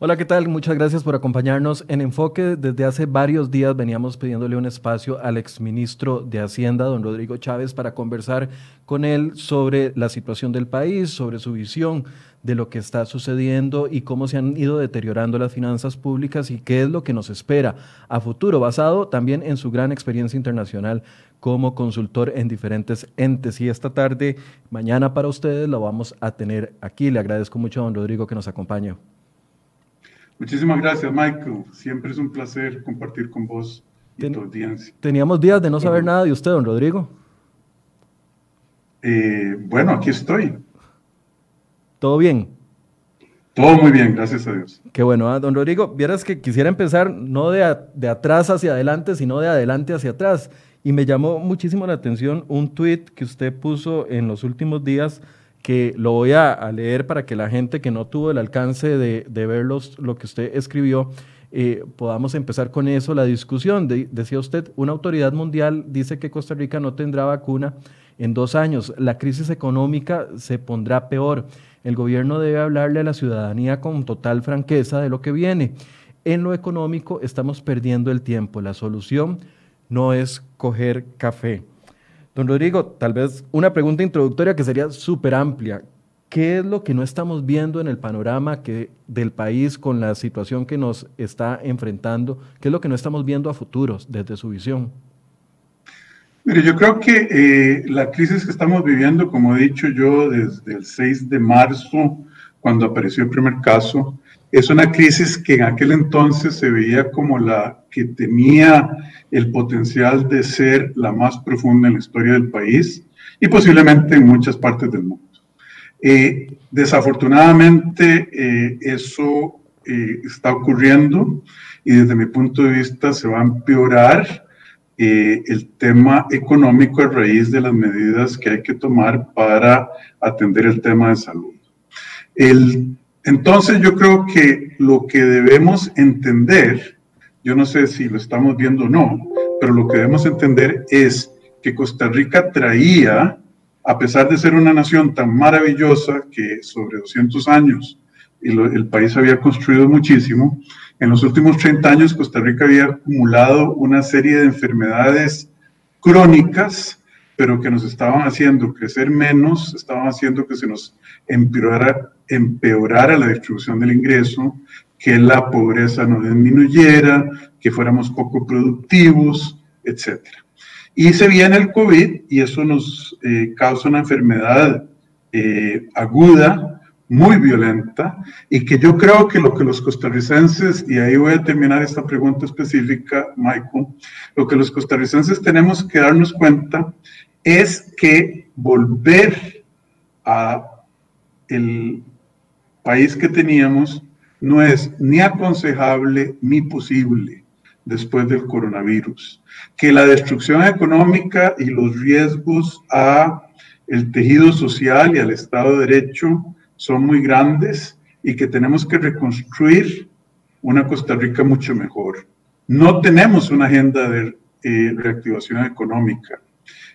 Hola, ¿qué tal? Muchas gracias por acompañarnos en Enfoque. Desde hace varios días veníamos pidiéndole un espacio al exministro de Hacienda, don Rodrigo Chávez, para conversar con él sobre la situación del país, sobre su visión de lo que está sucediendo y cómo se han ido deteriorando las finanzas públicas y qué es lo que nos espera a futuro, basado también en su gran experiencia internacional como consultor en diferentes entes. Y esta tarde, mañana para ustedes, lo vamos a tener aquí. Le agradezco mucho a don Rodrigo que nos acompañe. Muchísimas gracias, Michael. Siempre es un placer compartir con vos y tu audiencia. Teníamos días de no saber nada de usted, don Rodrigo. Eh, bueno, aquí estoy. ¿Todo bien? Todo muy bien, gracias a Dios. Qué bueno, ¿ah? don Rodrigo. Vieras que quisiera empezar no de, de atrás hacia adelante, sino de adelante hacia atrás. Y me llamó muchísimo la atención un tweet que usted puso en los últimos días que lo voy a, leer para que la gente que no tuvo el alcance de, ver lo que usted escribió, eh, podamos empezar con eso la discusión. decía usted, una autoridad mundial dice que Costa Rica no tendrá vacuna en dos años. La crisis económica se pondrá peor. El gobierno debe hablarle a la ciudadanía con total franqueza de lo que viene. En lo económico estamos perdiendo el tiempo. La solución no es coger café. Don Rodrigo, tal vez una pregunta introductoria que sería súper amplia. ¿Qué es lo que no estamos viendo en el panorama que, del país con la situación que nos está enfrentando? ¿Qué es lo que no estamos viendo a futuros desde su visión? Mire, yo creo que eh, la crisis que estamos viviendo, como he dicho yo desde el 6 de marzo, cuando apareció el primer caso, es una crisis que en aquel entonces se veía como la que tenía el potencial de ser la más profunda en la historia del país y posiblemente en muchas partes del mundo. Eh, desafortunadamente eh, eso eh, está ocurriendo y desde mi punto de vista se va a empeorar el tema económico a raíz de las medidas que hay que tomar para atender el tema de salud. El entonces yo creo que lo que debemos entender, yo no sé si lo estamos viendo o no, pero lo que debemos entender es que Costa Rica traía, a pesar de ser una nación tan maravillosa que sobre 200 años el, país había construido muchísimo, en los últimos 30 años Costa Rica había acumulado una serie de enfermedades crónicas pero que nos estaban haciendo crecer menos, estaban haciendo que se nos empeorara, empeorara la distribución del ingreso, que la pobreza no disminuyera, que fuéramos poco productivos, etc. Y se viene el COVID y eso nos eh, causa una enfermedad eh, aguda, muy violenta, y que yo creo que lo que los costarricenses, y ahí voy a terminar esta pregunta específica, Michael, lo que los costarricenses tenemos que darnos cuenta es que volver a el país que teníamos no es ni aconsejable ni posible después del coronavirus. Que la destrucción económica y los riesgos a el tejido social y al Estado de Derecho son muy grandes y que tenemos que reconstruir una Costa Rica mucho mejor. No tenemos una agenda de eh, reactivación económica.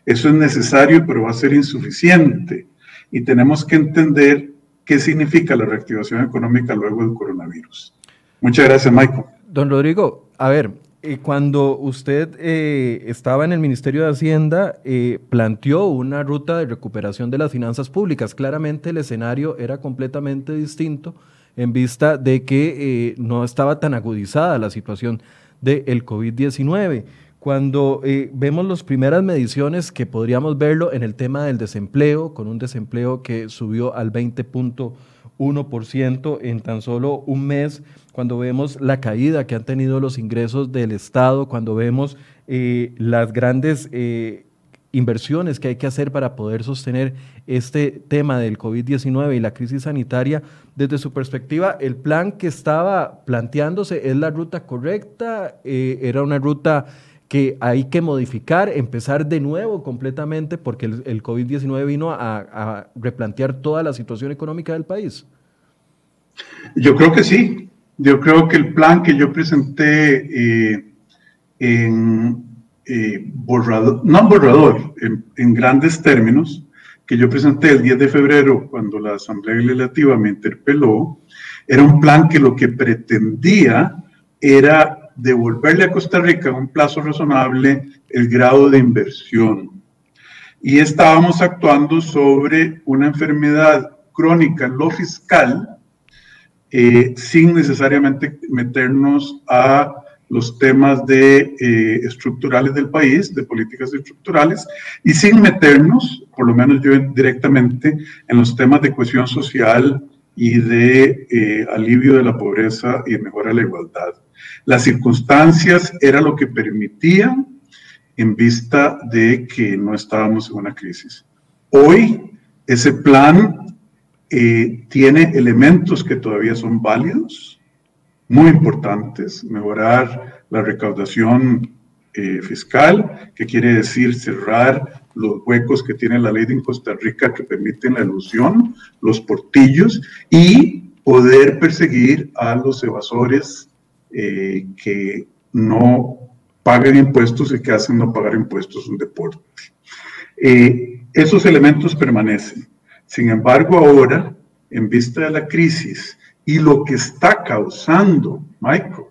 Eso es necesario, pero va a ser insuficiente. Y tenemos que entender qué significa la reactivación económica luego del coronavirus. Muchas gracias, Michael. Don Rodrigo, a ver, eh, cuando usted eh, estaba en el Ministerio de Hacienda, eh, planteó una ruta de recuperación de las finanzas públicas. Claramente el escenario era completamente distinto en vista de que no estaba tan agudizada la situación del COVID-19. Cuando eh, vemos las primeras mediciones que podríamos verlo en el tema del desempleo, con un desempleo que subió al 20.1% en tan solo un mes, cuando vemos la caída que han tenido los ingresos del Estado, cuando vemos eh, las grandes eh, inversiones que hay que hacer para poder sostener este tema del COVID-19 y la crisis sanitaria, desde su perspectiva, ¿el plan que estaba planteándose es la ruta correcta? ¿Era una ruta que hay que modificar, empezar de nuevo completamente, porque el, COVID-19 vino a, replantear toda la situación económica del país? Yo creo que sí. Yo creo que el plan que yo presenté eh, en eh, borrador, no borrador, en, grandes términos, que yo presenté el 10 de febrero cuando la Asamblea Legislativa me interpeló, Era un plan que lo que pretendía era devolverle a Costa Rica en un plazo razonable el grado de inversión. Y estábamos actuando sobre una enfermedad crónica lo fiscal, eh, sin necesariamente meternos a los temas de, eh, estructurales del país, de políticas estructurales, y sin meternos, por lo menos yo directamente, en los temas de cohesión social y de eh, alivio de la pobreza y mejora de la igualdad. Las circunstancias era lo que permitían en vista de que no estábamos en una crisis. Hoy ese plan eh, tiene elementos que todavía son válidos, muy importantes, mejorar la recaudación eh, fiscal, que quiere decir cerrar los huecos que tiene la ley de Costa Rica que permiten la ilusión, los portillos, y poder perseguir a los evasores eh, que no paguen impuestos y que hacen no pagar impuestos un deporte. Eh, esos elementos permanecen. Sin embargo, ahora, en vista de la crisis y lo que está causando, Michael,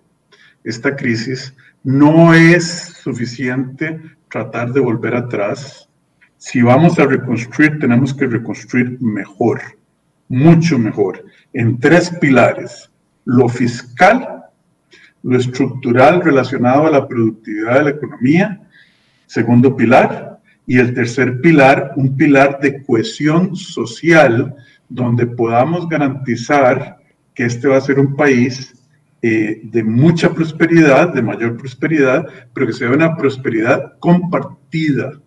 esta crisis, no es suficiente tratar de volver atrás. Si vamos a reconstruir, tenemos que reconstruir mejor, mucho mejor, en tres pilares. Lo fiscal, lo estructural relacionado a la productividad de la economía, segundo pilar, y el tercer pilar, un pilar de cohesión social, donde podamos garantizar que este va a ser un país eh, de mucha prosperidad, de mayor prosperidad, pero que sea una prosperidad compartida,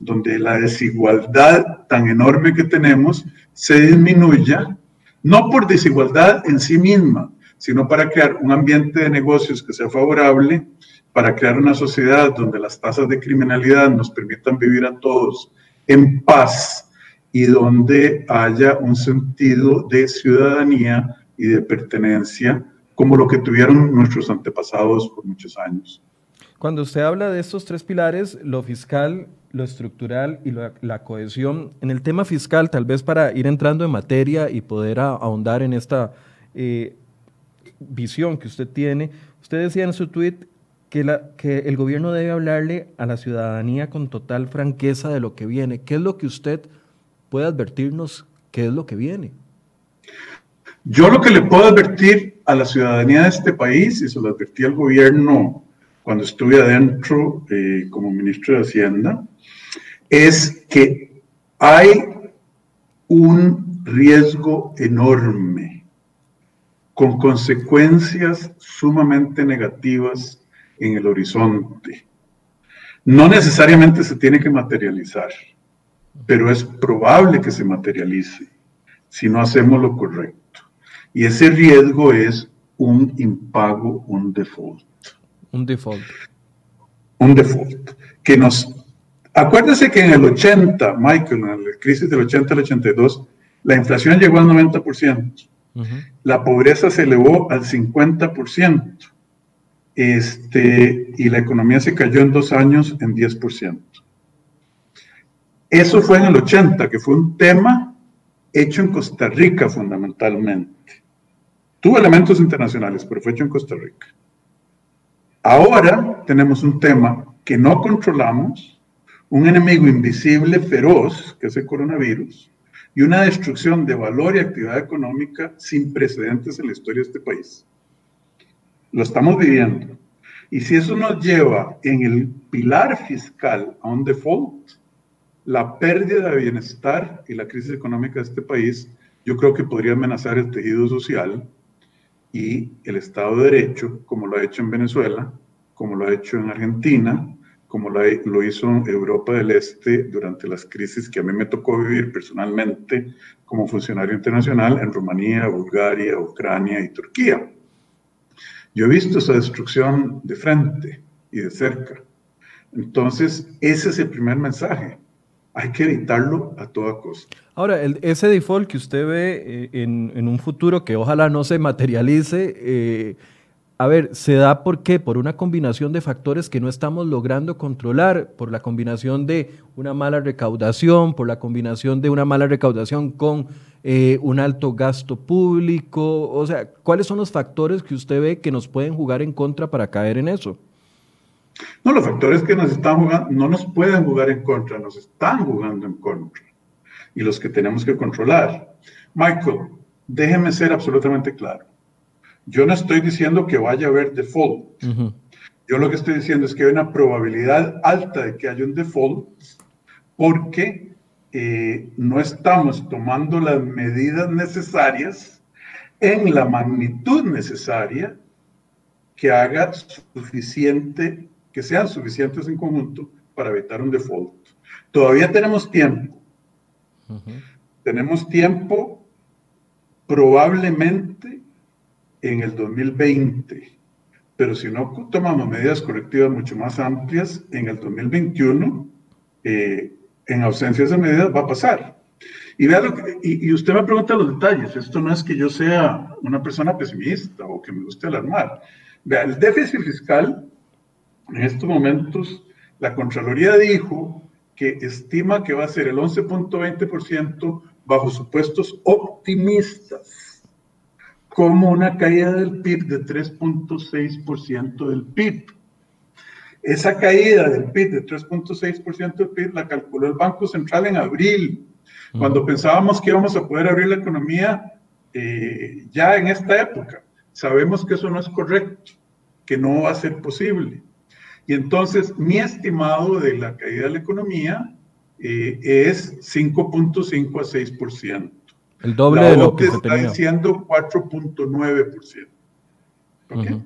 donde la desigualdad tan enorme que tenemos se disminuya, no por desigualdad en sí misma, sino para crear un ambiente de negocios que sea favorable, para crear una sociedad donde las tasas de criminalidad nos permitan vivir a todos en paz y donde haya un sentido de ciudadanía y de pertenencia como lo que tuvieron nuestros antepasados por muchos años. Cuando usted habla de estos tres pilares, lo fiscal, lo estructural y la, cohesión, en el tema fiscal, tal vez para ir entrando en materia y poder ahondar en esta eh, visión que usted tiene. Usted decía en su tweet que, el gobierno debe hablarle a la ciudadanía con total franqueza de lo que viene. ¿Qué es lo que usted puede advertirnos? ¿Qué es lo que viene? Yo lo que le puedo advertir a la ciudadanía de este país, y se lo advertí al gobierno cuando estuve adentro eh, como ministro de Hacienda, es que hay un riesgo enorme con consecuencias sumamente negativas en el horizonte. No necesariamente se tiene que materializar, pero es probable que se materialice si no hacemos lo correcto. Y ese riesgo es un impago, un default. Un default. Un default. Que nos... Acuérdese que en el 80, Michael, en la crisis del 80 al 82, la inflación llegó al 90%. La pobreza se elevó al 50%. Este, y la economía se cayó en dos años en 10%. Eso fue en el 80, que fue un tema hecho en Costa Rica fundamentalmente. Tuvo elementos internacionales, pero fue hecho en Costa Rica. Ahora tenemos un tema que no controlamos, un enemigo invisible, feroz, que es el coronavirus, y una destrucción de valor y actividad económica sin precedentes en la historia de este país. Lo estamos viviendo. Y si eso nos lleva en el pilar fiscal a un default, la pérdida de bienestar y la crisis económica de este país, yo creo que podría amenazar el tejido social y el Estado de Derecho, como lo ha hecho en Venezuela, como lo ha hecho en Argentina, como lo, hizo en Europa del Este durante las crisis que a mí me tocó vivir personalmente como funcionario internacional en Rumanía, Bulgaria, Ucrania y Turquía. Yo he visto esa destrucción de frente y de cerca. Entonces, ese es el primer mensaje. Hay que evitarlo a toda costa. Ahora, ese default que usted ve eh, en, un futuro que ojalá no se materialice, eh, a ver, se da por qué? Por una combinación de factores que no estamos logrando controlar, por la combinación de una mala recaudación, por la combinación de una mala recaudación con eh, un alto gasto público, o sea, ¿cuáles son los factores que usted ve que nos pueden jugar en contra para caer en eso? No, los factores que nos están jugando no nos pueden jugar en contra, nos están jugando en contra. Y los que tenemos que controlar. Michael, déjeme ser absolutamente claro. Yo no estoy diciendo que vaya a haber default. Yo lo que estoy diciendo es que hay una probabilidad alta de que haya un default porque eh, no estamos tomando las medidas necesarias en la magnitud necesaria que haga suficiente que sean suficientes en conjunto para evitar un default. Todavía tenemos tiempo. Tenemos tiempo probablemente en el 2020, pero si no tomamos medidas correctivas mucho más amplias, en el 2021, eh, en ausencia de esas medidas, va a pasar. Y, lo que, y, y, usted me pregunta los detalles. Esto no es que yo sea una persona pesimista o que me guste alarmar. Vea, el déficit fiscal en estos momentos, la Contraloría dijo que estima que va a ser el 11.20% bajo supuestos optimistas, como una caída del PIB de 3.6% del PIB. Esa caída del PIB de 3.6% del PIB la calculó el Banco Central en abril, cuando pensábamos que íbamos a poder abrir la economía eh, ya en esta época. Sabemos que eso no es correcto, que no va a ser posible. Y entonces mi estimado de la caída de la economía eh, es 5.5 a 6%. El doble de lo que se está diciendo 4.9%. ¿Okay?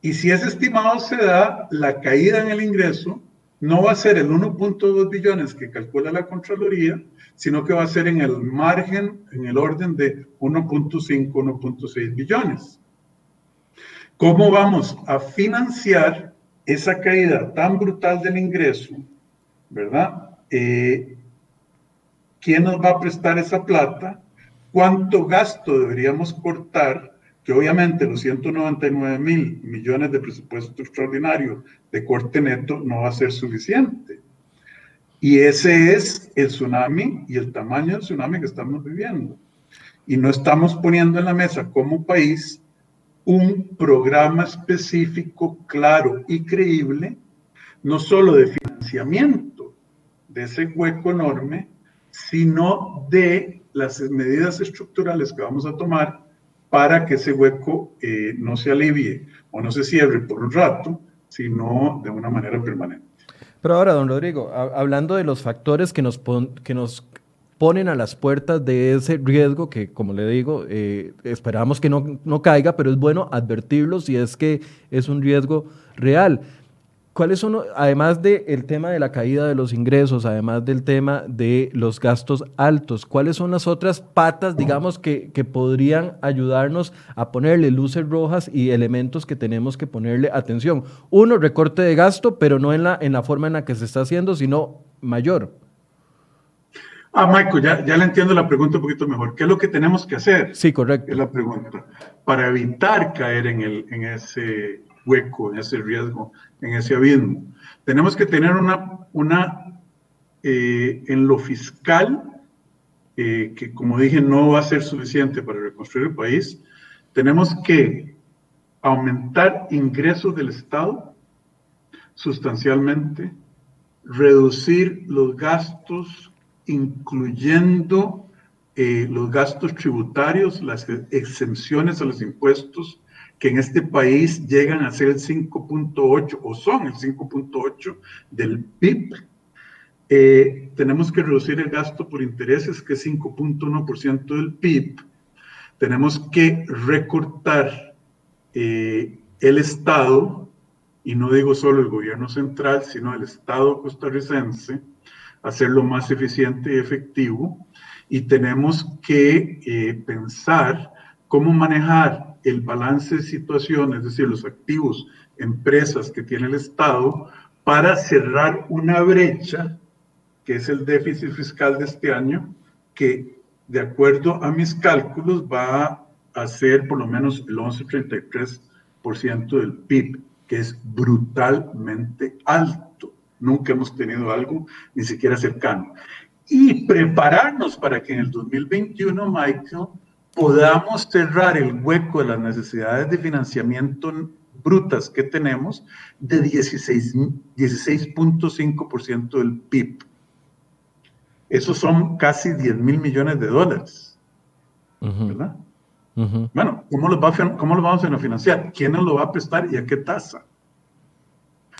Y si ese estimado se da, la caída en el ingreso no va a ser el 1.2 billones que calcula la Contraloría, sino que va a ser en el margen, en el orden de 1.5, 1.6 billones. ¿Cómo vamos a financiar esa caída tan brutal del ingreso, ¿verdad? Eh, ¿Quién nos va a prestar esa plata? ¿Cuánto gasto deberíamos cortar? Que obviamente los 199 mil millones de presupuesto extraordinario de corte neto no va a ser suficiente. Y ese es el tsunami y el tamaño del tsunami que estamos viviendo. Y no estamos poniendo en la mesa como país un programa específico, claro y creíble, no solo de financiamiento de ese hueco enorme, sino de las medidas estructurales que vamos a tomar para que ese hueco eh, no se alivie o no se cierre por un rato, sino de una manera permanente. Pero ahora, don Rodrigo, hablando de los factores que nos, ponen a las puertas de ese riesgo que, como le digo, eh, esperamos que no, no, caiga, pero es bueno advertirlo si es que es un riesgo real. ¿Cuáles son, además del tema de la caída de los ingresos, además del tema de los gastos altos, cuáles son las otras patas, digamos, que, que podrían ayudarnos a ponerle luces rojas y elementos que tenemos que ponerle atención? Uno, recorte de gasto, pero no en la, en la forma en la que se está haciendo, sino mayor. Ah, Michael, ya, ya le entiendo la pregunta un poquito mejor. ¿Qué es lo que tenemos que hacer? Sí, correcto. Es la pregunta. Para evitar caer en, el, en ese hueco, en ese riesgo, en ese abismo. Tenemos que tener una, una eh, en lo fiscal, eh, que como dije no va a ser suficiente para reconstruir el país, tenemos que aumentar ingresos del Estado sustancialmente, reducir los gastos incluyendo eh, los gastos tributarios, las exenciones a los impuestos, que en este país llegan a ser el 5.8 o son el 5.8 del PIB. Eh, tenemos que reducir el gasto por intereses, que es 5.1% del PIB. Tenemos que recortar eh, el Estado, y no digo solo el gobierno central, sino el Estado costarricense, hacerlo más eficiente y efectivo y tenemos que eh, pensar cómo manejar el balance de situación, es decir, los activos, empresas que tiene el Estado, para cerrar una brecha, que es el déficit fiscal de este año, que de acuerdo a mis cálculos va a ser por lo menos el 11,33% del PIB, que es brutalmente alto. Nunca hemos tenido algo ni siquiera cercano. Y prepararnos para que en el 2021, Michael, podamos cerrar el hueco de las necesidades de financiamiento brutas que tenemos de 16.5% del PIB. Esos son casi 10 mil millones de dólares. ¿Verdad? Bueno, ¿cómo los, ¿cómo los vamos a financiar? ¿Quién nos lo va a prestar y a qué tasa?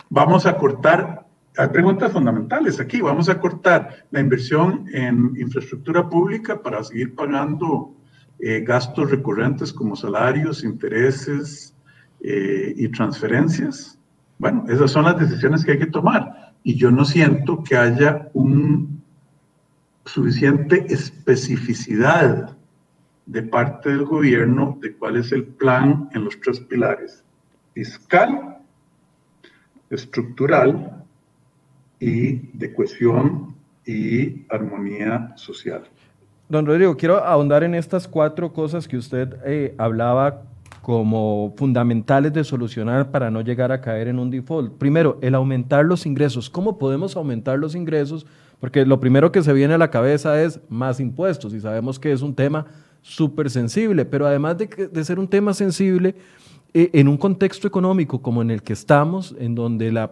Vamos a cortar, hay preguntas fundamentales aquí, vamos a cortar la inversión en infraestructura pública para seguir pagando eh, gastos recurrentes como salarios, intereses eh, y transferencias. Bueno, esas son las decisiones que hay que tomar. Y yo no siento que haya un suficiente especificidad de parte del gobierno de cuál es el plan en los tres pilares, fiscal, estructural y de cohesión y armonía social. Don Rodrigo, quiero ahondar en estas cuatro cosas que usted eh, hablaba como fundamentales de solucionar para no llegar a caer en un default. Primero, el aumentar los ingresos. ¿Cómo podemos aumentar los ingresos? Porque lo primero que se viene a la cabeza es más impuestos y sabemos que es un tema súper sensible, pero además de, ser un tema sensible, eh, en un contexto económico como en el que estamos, en donde la,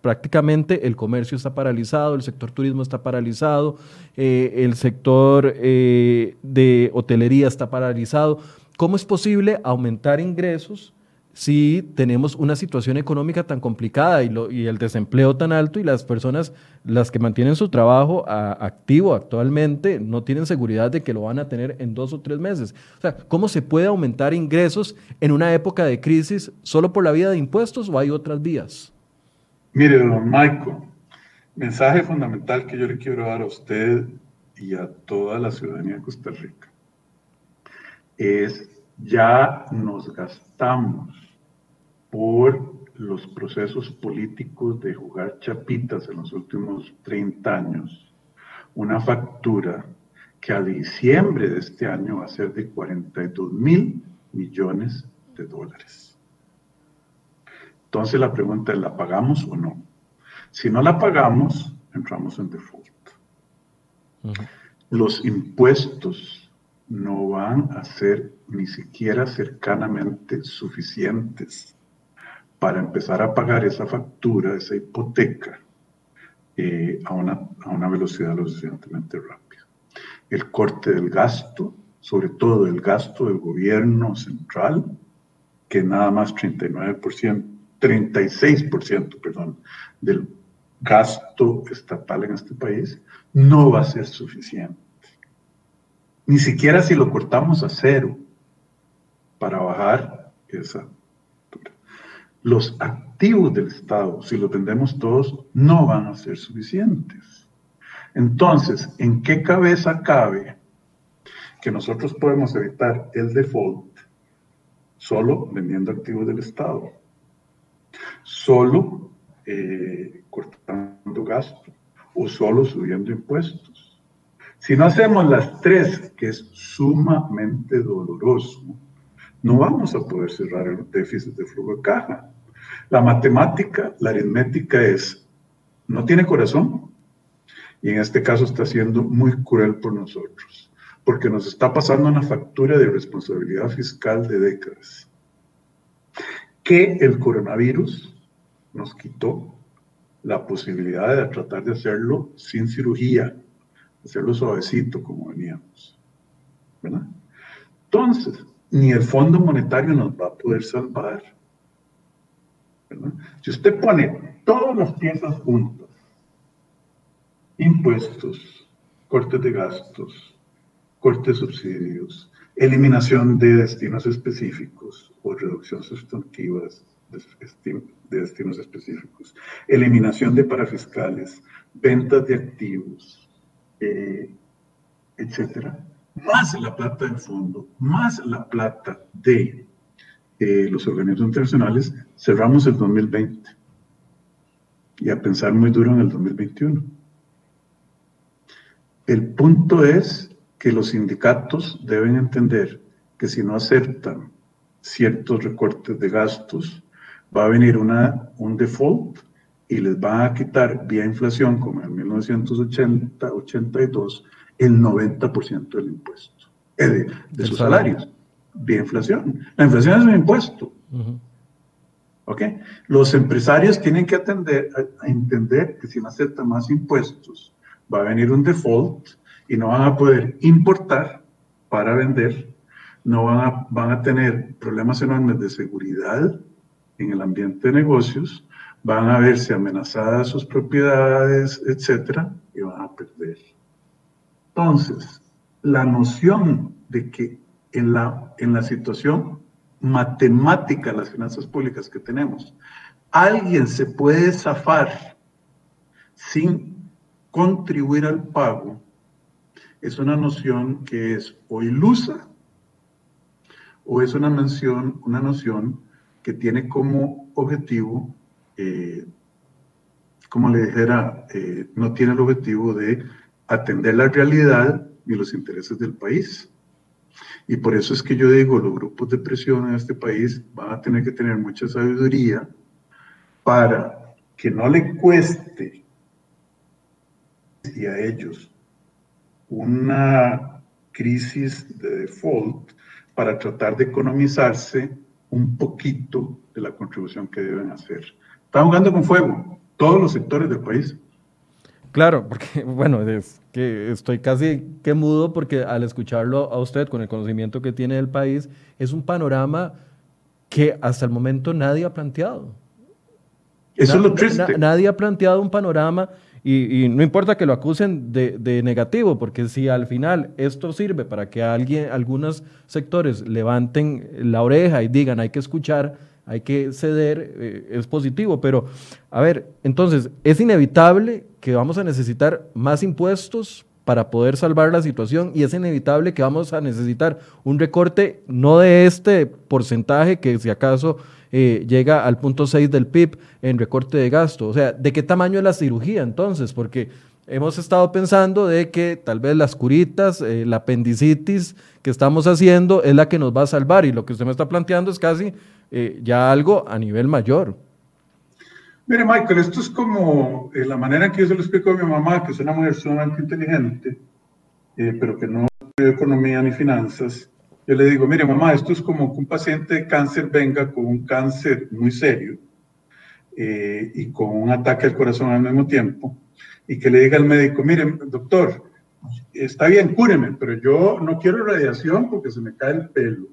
prácticamente el comercio está paralizado, el sector turismo está paralizado, eh, el sector eh, de hotelería está paralizado, ¿cómo es posible aumentar ingresos si tenemos una situación económica tan complicada y, el desempleo tan alto y las personas, las que mantienen su trabajo activo actualmente, no tienen seguridad de que lo van a tener en dos o tres meses. O sea, ¿cómo se puede aumentar ingresos en una época de crisis solo por la vía de impuestos o hay otras vías? Mire, don Michael, mensaje fundamental que yo le quiero dar a usted y a toda la ciudadanía de Costa Rica es ya nos gastamos por los procesos políticos de jugar chapitas en los últimos 30 años, una factura que a diciembre de este año va a ser de 42 mil millones de dólares. Entonces la pregunta es, ¿la pagamos o no? Si no la pagamos, entramos en default. Los impuestos no van a ser ni siquiera cercanamente suficientes para empezar a pagar esa factura, esa hipoteca, eh, a, una, a una velocidad lo suficientemente rápida. El corte del gasto, sobre todo el gasto del gobierno central, que nada más 39%, 36%, perdón, del gasto estatal en este país, no va a ser suficiente. Ni siquiera si lo cortamos a cero para bajar esa los activos del Estado, si lo tendemos todos, no van a ser suficientes. Entonces, ¿en qué cabeza cabe que nosotros podemos evitar el default solo vendiendo activos del Estado? Solo eh, cortando gasto o solo subiendo impuestos. Si no hacemos las tres, que es sumamente doloroso, no vamos a poder cerrar el déficit de flujo de caja. La matemática, la aritmética es, no tiene corazón y en este caso está siendo muy cruel por nosotros, porque nos está pasando una factura de responsabilidad fiscal de décadas, que el coronavirus nos quitó la posibilidad de tratar de hacerlo sin cirugía, hacerlo suavecito como veníamos. ¿verdad? Entonces, ni el Fondo Monetario nos va a poder salvar. Si usted pone todas las piezas juntas, impuestos, cortes de gastos, cortes de subsidios, eliminación de destinos específicos o reducción sustantiva de destinos específicos, eliminación de parafiscales, ventas de activos, eh, etcétera, más la plata del fondo, más la plata de eh, los organismos internacionales, cerramos el 2020 y a pensar muy duro en el 2021. El punto es que los sindicatos deben entender que si no aceptan ciertos recortes de gastos, va a venir una, un default y les va a quitar vía inflación, como en 1980-82, el 90% del impuesto, eh, de, sus salarios, vía inflación. La inflación es un impuesto. ¿Ok? Los empresarios tienen que atender, a, entender que si no aceptan más impuestos, va a venir un default y no van a poder importar para vender, no van a, van a tener problemas enormes de seguridad en el ambiente de negocios, van a verse amenazadas sus propiedades, etcétera, y van a perder. Entonces, la noción de que en la, en la situación matemática de las finanzas públicas que tenemos, alguien se puede zafar sin contribuir al pago, es una noción que es o ilusa o es una, mención, una noción que tiene como objetivo, eh, como le dijera, eh, no tiene el objetivo de atender la realidad ni los intereses del país. Y por eso es que yo digo, los grupos de presión en este país van a tener que tener mucha sabiduría para que no le cueste y a ellos una crisis de default para tratar de economizarse un poquito de la contribución que deben hacer. Están jugando con fuego todos los sectores del país. Claro, porque, bueno, es que estoy casi que mudo porque al escucharlo a usted con el conocimiento que tiene del país, es un panorama que hasta el momento nadie ha planteado. Eso es lo triste. nadie ha planteado un panorama y, no importa que lo acusen de, negativo, porque si al final esto sirve para que alguien, algunos sectores levanten la oreja y digan hay que escuchar, hay que ceder, eh, es positivo. Pero, a ver, entonces, es inevitable que vamos a necesitar más impuestos para poder salvar la situación y es inevitable que vamos a necesitar un recorte no de este porcentaje que si acaso eh, llega al punto 6 del PIB en recorte de gasto. O sea, ¿de qué tamaño es la cirugía entonces? Porque hemos estado pensando de que tal vez las curitas, eh, la apendicitis que estamos haciendo es la que nos va a salvar y lo que usted me está planteando es casi eh, ya algo a nivel mayor. Mire, Michael, esto es como la manera en que yo se lo explico a mi mamá, que es una mujer sumamente inteligente, pero que no estudia economía ni finanzas. Yo le digo, mire mamá, esto es como que un paciente de cáncer venga con un cáncer muy serio eh, y con un ataque al corazón al mismo tiempo y que le diga al médico, mire doctor, está bien, cúreme, pero yo no quiero radiación porque se me cae el pelo.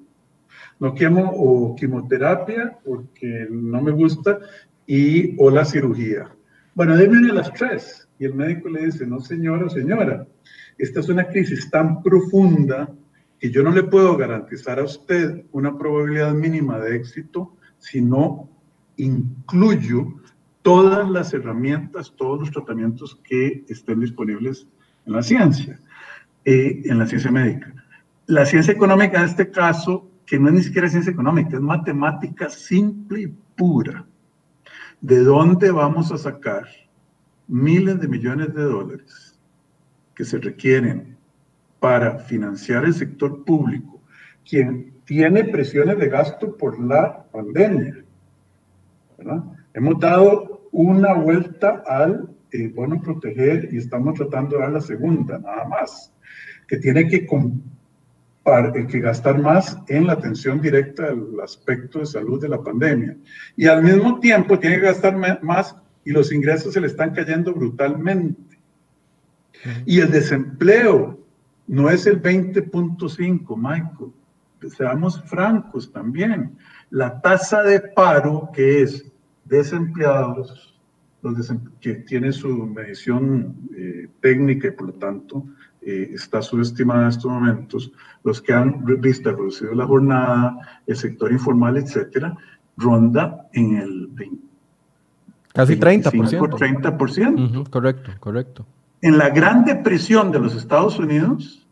No quiero o quimioterapia porque no me gusta y o la cirugía. Bueno, déme las tres. Y el médico le dice, no señora o señora, esta es una crisis tan profunda y yo no le puedo garantizar a usted una probabilidad mínima de éxito si no incluyo todas las herramientas, todos los tratamientos que estén disponibles en la ciencia, eh, en la ciencia médica. La ciencia económica en este caso, que no es ni siquiera ciencia económica, es matemática simple y pura. ¿De dónde vamos a sacar miles de millones de dólares que se requieren para financiar el sector público, quien tiene presiones de gasto por la pandemia. Hemos dado una vuelta al eh, bueno proteger y estamos tratando de dar la segunda, nada más, que tiene que, eh, que gastar más en la atención directa al aspecto de salud de la pandemia. Y al mismo tiempo tiene que gastar más y los ingresos se le están cayendo brutalmente. Y el desempleo no es el 20.5, Michael. Seamos francos también. La tasa de paro, que es desempleados, que tiene su medición eh, técnica y por lo tanto eh, está subestimada en estos momentos, los que han visto reducido la jornada, el sector informal, etcétera, ronda en el 20, Casi 30%. 30%. correcto, correcto. En la Gran Depresión de los Estados Unidos,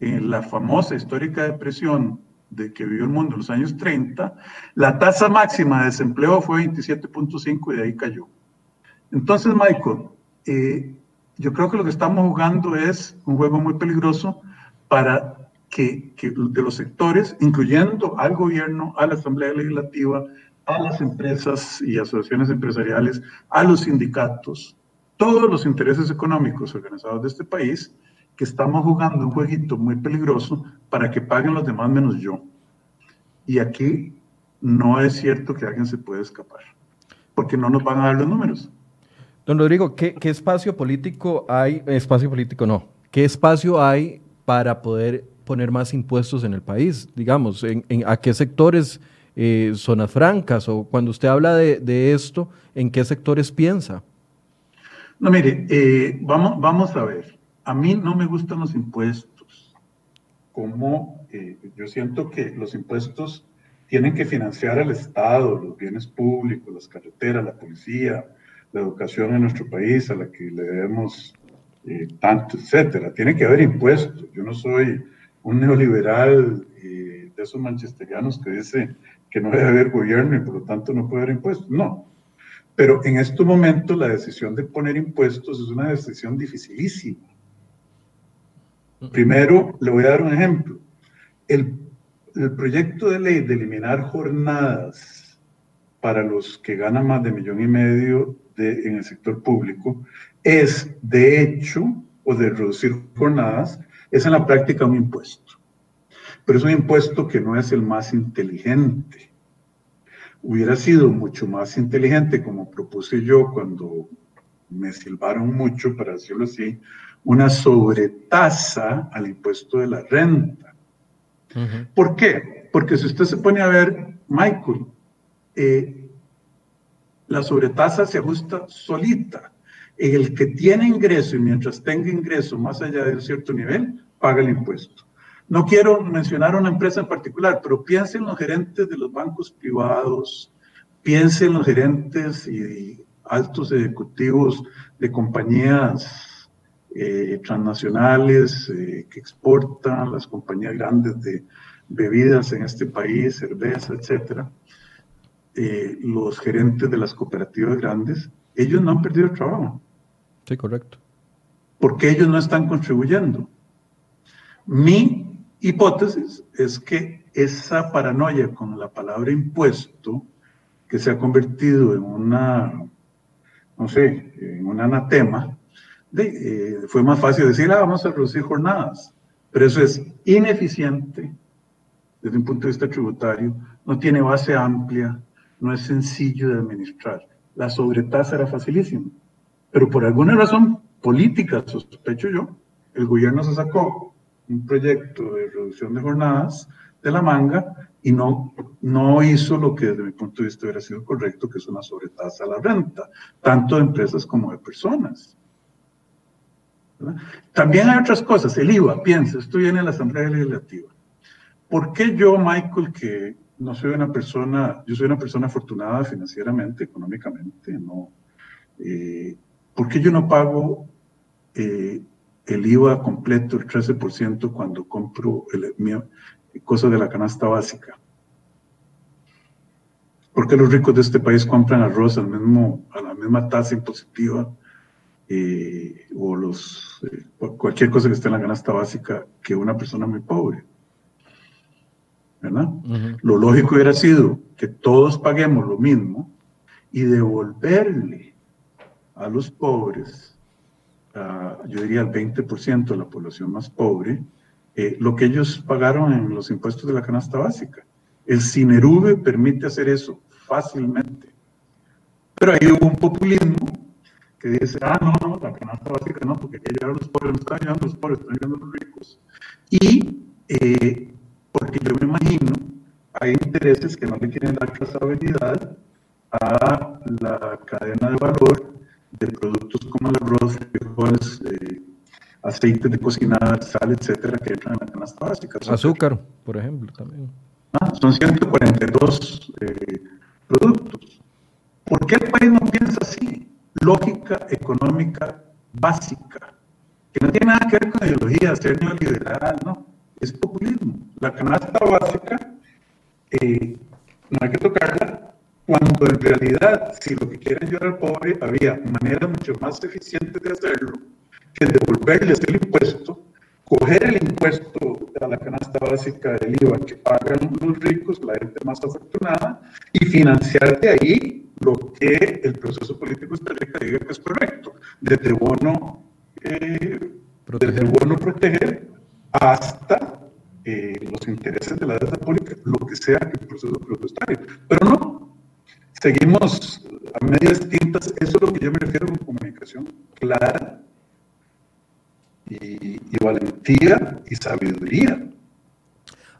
en la famosa histórica depresión de que vivió el mundo en los años 30, la tasa máxima de desempleo fue 27.5 y de ahí cayó. Entonces, Michael, eh, yo creo que lo que estamos jugando es un juego muy peligroso para que, que, de los sectores, incluyendo al gobierno, a la Asamblea Legislativa, a las empresas y asociaciones empresariales, a los sindicatos, todos los intereses económicos organizados de este país, que estamos jugando un jueguito muy peligroso para que paguen los demás menos yo. Y aquí no es cierto que alguien se puede escapar, porque no nos van a dar los números. Don Rodrigo, ¿qué, espacio político hay? Espacio político no. ¿Qué espacio hay para poder poner más impuestos en el país? Digamos, ¿en, a qué sectores, eh, zonas francas? O cuando usted habla de, esto, ¿en qué sectores piensa? No, mire, eh, vamos, vamos a ver. A mí no me gustan los impuestos. Como eh, yo siento que los impuestos tienen que financiar al Estado, los bienes públicos, las carreteras, la policía, la educación en nuestro país, a la que le debemos eh, tanto, etcétera. Tiene que haber impuestos. Yo no soy un neoliberal eh, de esos manchesterianos que dice que no debe haber gobierno y por lo tanto no puede haber impuestos. No. Pero en estos momentos la decisión de poner impuestos es una decisión dificilísima. Primero, le voy a dar un ejemplo. El, el proyecto de ley de eliminar jornadas para los que ganan más de millón y medio de, en el sector público es, de hecho, o de reducir jornadas, es en la práctica un impuesto. Pero es un impuesto que no es el más inteligente. Hubiera sido mucho más inteligente, como propuse yo cuando me silbaron mucho, para decirlo así, una sobretasa al impuesto de la renta. ¿Por qué? Porque si usted se pone a ver, Michael, eh, la sobretasa se ajusta solita. El que tiene ingreso y mientras tenga ingreso más allá de un cierto nivel, paga el impuesto. No quiero mencionar una empresa en particular, pero piensen en los gerentes de los bancos privados, piensen en los gerentes y altos ejecutivos de compañías eh, transnacionales eh, que exportan, las compañías grandes de bebidas en este país, cerveza, etcétera, eh, los gerentes de las cooperativas grandes, ellos no han perdido el trabajo. Sí, correcto. Porque ellos no están contribuyendo. Mi hipótesis es que esa paranoia con la palabra impuesto, que se ha convertido en una, no sé, en un anatema, de, eh, fue más fácil decir, ah, vamos a reducir jornadas, pero eso es ineficiente desde un punto de vista tributario, no tiene base amplia, no es sencillo de administrar. La sobretasa era facilísima, pero por alguna razón política, sospecho yo, el gobierno se sacó un proyecto de reducción de jornadas de la manga y no, no hizo lo que desde mi punto de vista hubiera sido correcto, que es una sobretasa a la renta, tanto de empresas como de personas. También hay otras cosas, el IVA, piensa, esto viene en la Asamblea Legislativa. ¿Por qué yo, Michael, que no soy una persona, yo soy una persona afortunada financieramente, económicamente, no, eh, ¿por qué yo no pago eh, el IVA completo, el 13%, cuando compro el, cosas de la canasta básica? ¿Por qué los ricos de este país compran arroz al mismo, a la misma tasa impositiva eh, o los, eh, cualquier cosa que esté en la canasta básica que una persona muy pobre. ¿verdad? Lo lógico hubiera sido que todos paguemos lo mismo y devolverle a los pobres, yo diría al 20% de la población más pobre, eh, lo que ellos pagaron en los impuestos de la canasta básica. El Cinerube permite hacer eso fácilmente. Pero ahí hubo un populismo que dice, ah, no, no, la canasta básica no, porque hay que a los pobres, no están ayudando a los pobres, están ayudando los ricos. Y eh, porque yo me imagino, hay intereses que no le quieren dar trazabilidad a la cadena de valor de productos como el arroz, frijoles, eh, aceites de cocinar, sal, etcétera, que entran en la canasta básica. Azúcar, por ejemplo, también. Ah, son 142 eh, productos. ¿Por qué el país no piensa así? lógica económica básica, que no tiene nada que ver con ideología, ser neoliberal, no, es populismo. La canasta básica eh, no hay que tocarla cuando en realidad, si lo que quieren ayudar al pobre, había maneras mucho más eficientes de hacerlo que devolverles el impuesto coger el impuesto a la canasta básica del IVA que pagan los ricos, la gente más afortunada, y financiar de ahí lo que el proceso político establezca diga que es correcto, desde bono, eh, desde bono proteger hasta eh, los intereses de la deuda pública, lo que sea que el proceso presupuestario. Pero no, seguimos a medias tintas, eso es lo que yo me refiero con comunicación clara y, valentía y sabiduría.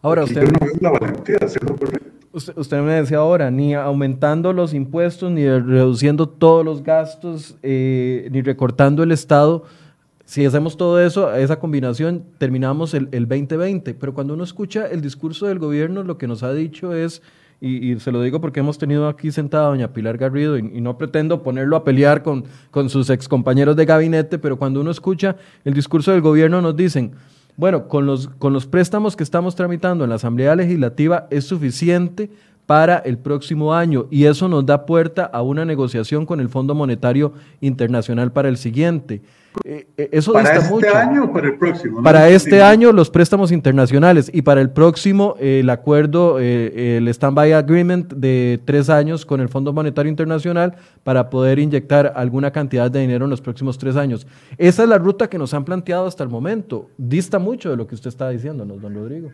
Ahora, usted... Yo no veo la valentía de hacerlo correcto. Usted, usted, me decía ahora, ni aumentando los impuestos, ni reduciendo todos los gastos, eh, ni recortando el Estado. Si hacemos todo eso, esa combinación, terminamos el, el 2020. Pero cuando uno escucha el discurso del gobierno, lo que nos ha dicho es y, se lo digo porque hemos tenido aquí sentada a doña Pilar Garrido y, no pretendo ponerlo a pelear con, con sus excompañeros de gabinete, pero cuando uno escucha el discurso del gobierno nos dicen, bueno, con los, con los préstamos que estamos tramitando en la Asamblea Legislativa es suficiente para el próximo año y eso nos da puerta a una negociación con el Fondo Monetario Internacional para el siguiente. Eh, eh, eso ¿Para este año o para el próximo? Para este año los préstamos internacionales y para el próximo el acuerdo, eh, el Standby Agreement de tres años con el Fondo Monetario Internacional para poder inyectar alguna cantidad de dinero en los próximos tres años. Esa es la ruta que nos han planteado hasta el momento. Dista mucho de lo que usted está diciéndonos, don Rodrigo.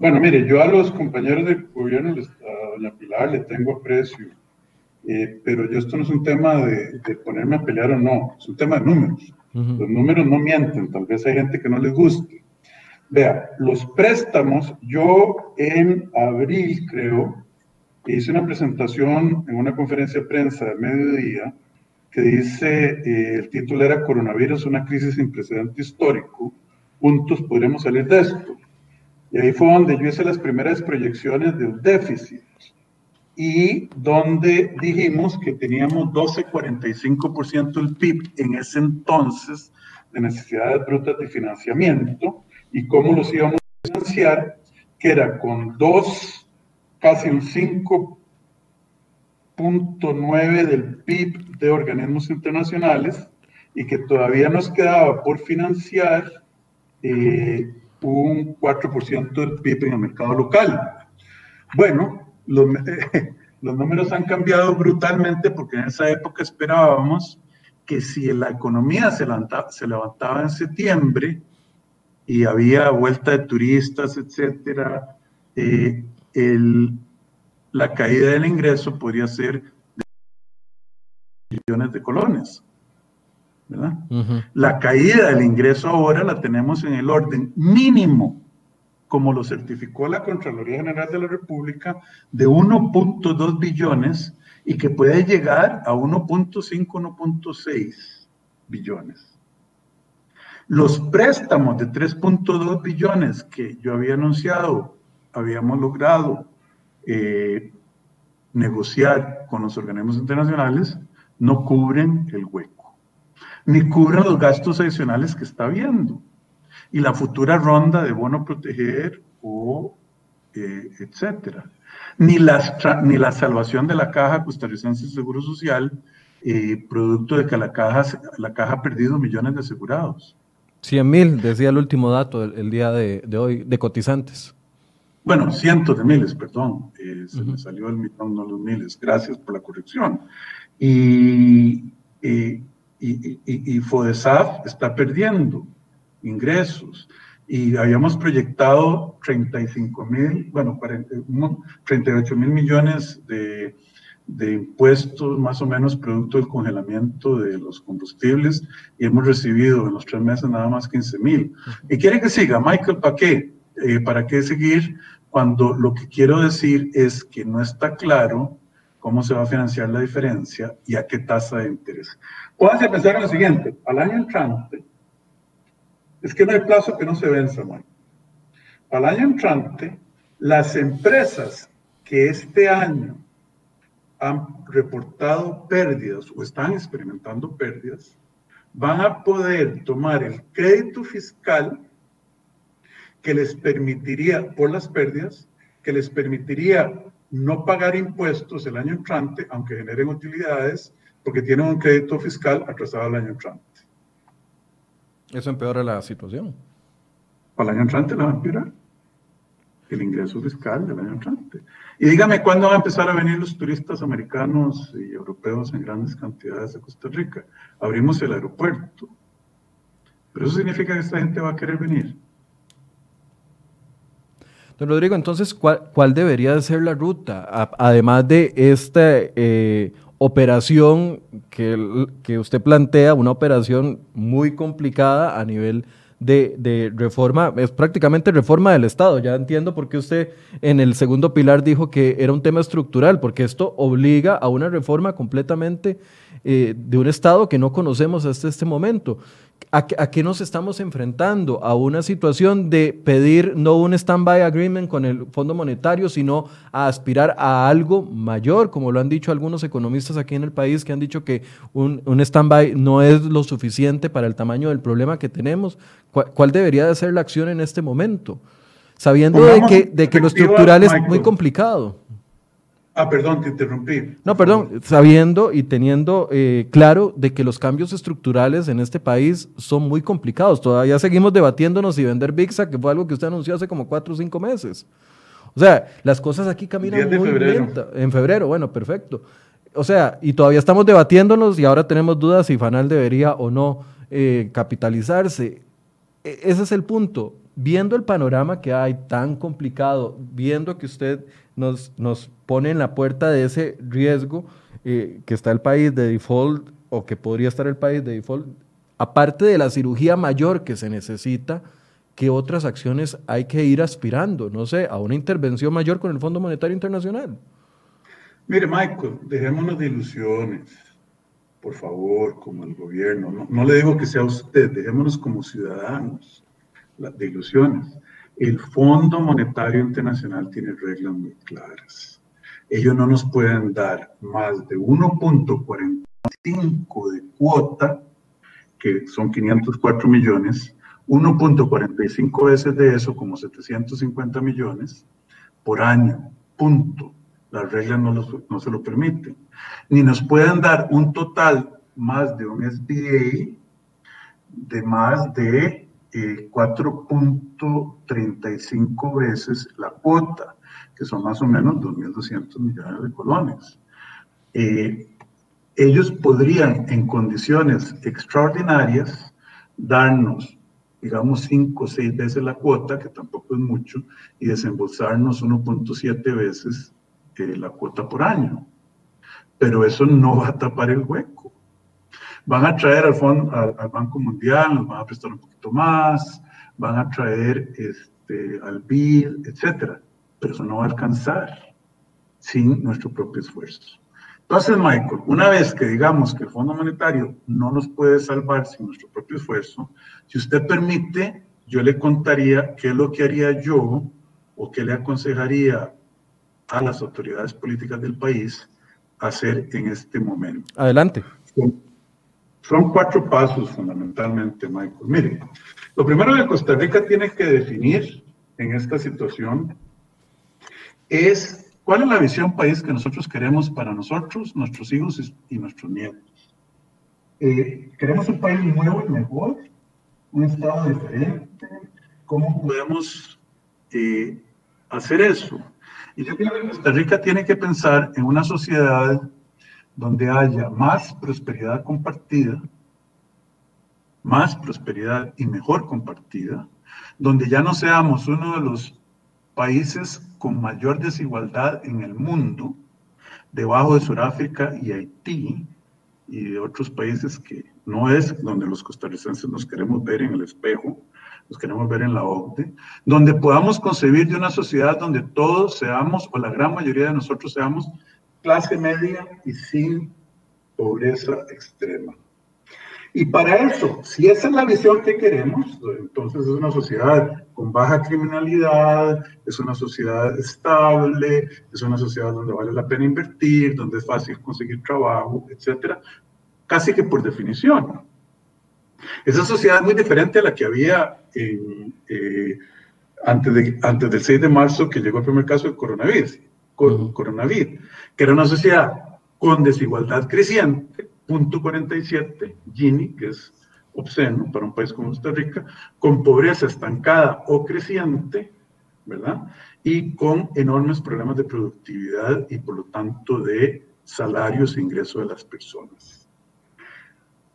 Bueno, mire, yo a los compañeros del gobierno, a doña Pilar, le tengo aprecio eh, pero yo esto no es un tema de, ponerme a pelear o no, es un tema de números. Los números no mienten, tal vez hay gente que no les guste. Vea, los préstamos, yo en abril creo, hice una presentación en una conferencia de prensa de mediodía que dice, eh, el título era Coronavirus, una crisis sin precedente histórico, juntos podremos salir de esto. Y ahí fue donde yo hice las primeras proyecciones del déficit y donde dijimos que teníamos 12,45% del PIB en ese entonces de necesidades brutas de financiamiento y cómo los íbamos a financiar, que era con dos, casi un 5.9 del PIB de organismos internacionales y que todavía nos quedaba por financiar eh, un 4% del PIB en el mercado local. Bueno, los, números han cambiado brutalmente porque en esa época esperábamos que si la economía se levantaba, se levantaba en septiembre y había vuelta de turistas, etcétera, eh, la caída del ingreso podría ser de millones de colones. La caída del ingreso ahora la tenemos en el orden mínimo como lo certificó la Contraloría General de la República, de 1.2 billones y que puede llegar a 1.5, 1.6 billones. Los préstamos de 3.2 billones que yo había anunciado, habíamos logrado eh, negociar con los organismos internacionales, no cubren el hueco, ni cubren los gastos adicionales que está habiendo y la futura ronda de bono proteger o eh, etcétera. Ni la, ni la salvación de la caja costarricense de Seguro Social, eh, producto de que la caja, la caja ha perdido millones de asegurados. 100 mil, decía el último dato el, día de, hoy, de cotizantes. Bueno, cientos de miles, perdón. Eh, se me salió el millón, no los miles. Gracias por la corrección. Y, y, y, y FODESAF está perdiendo ingresos y habíamos proyectado 35 mil, bueno, 38 mil millones de, de, impuestos más o menos producto del congelamiento de los combustibles y hemos recibido en los tres meses nada más 15 mil. ¿Y quiere que siga? Michael, ¿para qué? Eh, ¿Para qué seguir cuando lo que quiero decir es que no está claro cómo se va a financiar la diferencia y a qué tasa de interés? Pónganse pensar en lo siguiente, al año entrante, es que no hay plazo que no se venza, man. Al año entrante, las empresas que este año han reportado pérdidas o están experimentando pérdidas, van a poder tomar el crédito fiscal que les permitiría, por las pérdidas, que les permitiría no pagar impuestos el año entrante, aunque generen utilidades, porque tienen un crédito fiscal atrasado el año entrante. Eso empeora la situación. Para el año entrante la va a empeorar. El ingreso fiscal del año entrante. Y dígame cuándo van a empezar a venir los turistas americanos y europeos en grandes cantidades a Costa Rica. Abrimos el aeropuerto. Pero eso significa que esta gente va a querer venir. Don Rodrigo, entonces, ¿cuál, debería ser la ruta? además de esta eh, operación que, que, usted plantea, una operación muy complicada a nivel de, reforma, es prácticamente reforma del Estado. Ya entiendo por qué usted en el segundo pilar dijo que era un tema estructural, porque esto obliga a una reforma completamente eh, de un Estado que no conocemos hasta este momento. ¿A, qué nos estamos enfrentando? A una situación de pedir no un stand-by agreement con el Fondo Monetario, sino a aspirar a algo mayor, como lo han dicho algunos economistas aquí en el país, que han dicho que un, un stand-by no es lo suficiente para el tamaño del problema que tenemos. ¿Cuál, debería de ser la acción en este momento? Sabiendo de que, de que lo estructural es muy complicado. Ah, perdón, te interrumpí. No, perdón, sabiendo y teniendo eh, claro de que los cambios estructurales en este país son muy complicados. Todavía seguimos debatiéndonos si vender VIXA, que fue algo que usted anunció hace como cuatro o cinco meses. O sea, las cosas aquí caminan muy lenta. En febrero, bueno, perfecto. O sea, y todavía estamos debatiéndonos y ahora tenemos dudas si Fanal debería o no eh, capitalizarse. E, ese es el punto. Viendo el panorama que hay tan complicado, viendo que usted nos, nos pone en la puerta de ese riesgo eh, que está el país de default o que podría estar el país de default, aparte de la cirugía mayor que se necesita, ¿qué otras acciones hay que ir aspirando? No sé, a una intervención mayor con el Fondo Monetario Internacional. Mire, Michael, dejémonos de ilusiones, por favor, como el gobierno. No, no le digo que sea usted, dejémonos como ciudadanos de ilusiones. El Fondo Monetario Internacional tiene reglas muy claras. Ellos no nos pueden dar más de 1.45 de cuota, que son 504 millones, 1.45 veces de eso, como 750 millones, por año. Punto. Las reglas no, no se lo permiten. Ni nos pueden dar un total más de un SBA de más de 4.35 veces la cuota, que son más o menos 2.200 millones de colones. Eh, ellos podrían, en condiciones extraordinarias, darnos, digamos, 5 o 6 veces la cuota, que tampoco es mucho, y desembolsarnos 1.7 veces eh, la cuota por año. Pero eso no va a tapar el hueco van a traer al, fondo, al, Banco Mundial, nos van a prestar un poquito más, van a traer este, al BID, etcétera, pero eso no va a alcanzar sin nuestro propio esfuerzo. Entonces, Michael, una vez que digamos que el Fondo Monetario no nos puede salvar sin nuestro propio esfuerzo, si usted permite, yo le contaría qué es lo que haría yo o qué le aconsejaría a las autoridades políticas del país hacer en este momento. Adelante. Son cuatro pasos fundamentalmente, Michael. Mire, lo primero que Costa Rica tiene que definir en esta situación es cuál es la visión país que nosotros queremos para nosotros, nuestros hijos y nuestros nietos. Eh, ¿Queremos un país nuevo y mejor? ¿Un Estado diferente? ¿Cómo podemos eh, hacer eso? Y yo creo que Costa Rica tiene que pensar en una sociedad donde haya más prosperidad compartida, más prosperidad y mejor compartida, donde ya no seamos uno de los países con mayor desigualdad en el mundo, debajo de Sudáfrica y Haití y de otros países que no es donde los costarricenses nos queremos ver en el espejo, nos queremos ver en la OCDE, donde podamos concebir de una sociedad donde todos seamos, o la gran mayoría de nosotros seamos, clase media y sin pobreza extrema. Y para eso, si esa es la visión que queremos, entonces es una sociedad con baja criminalidad, es una sociedad estable, es una sociedad donde vale la pena invertir, donde es fácil conseguir trabajo, etcétera, casi que por definición. Esa sociedad es muy diferente a la que había eh, antes, de, antes del 6 de marzo que llegó el primer caso de coronavirus coronavirus, que era una sociedad con desigualdad creciente, punto 47, Gini, que es obsceno para un país como Costa Rica, con pobreza estancada o creciente, ¿verdad? Y con enormes problemas de productividad y por lo tanto de salarios e ingresos de las personas.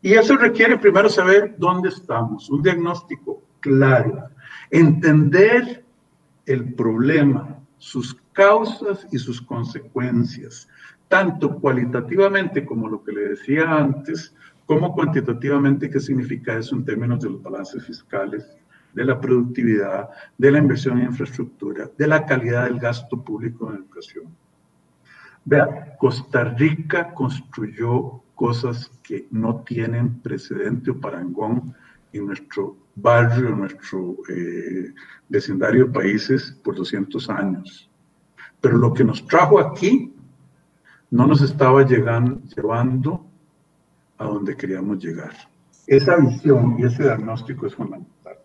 Y eso requiere primero saber dónde estamos, un diagnóstico claro, entender el problema, sus causas y sus consecuencias, tanto cualitativamente como lo que le decía antes, como cuantitativamente qué significa eso en términos de los balances fiscales, de la productividad, de la inversión en infraestructura, de la calidad del gasto público en educación. Vea, Costa Rica construyó cosas que no tienen precedente o parangón en nuestro barrio, nuestro eh, vecindario de países por 200 años. Pero lo que nos trajo aquí no nos estaba llegando, llevando a donde queríamos llegar. Esa visión y ese diagnóstico es fundamental.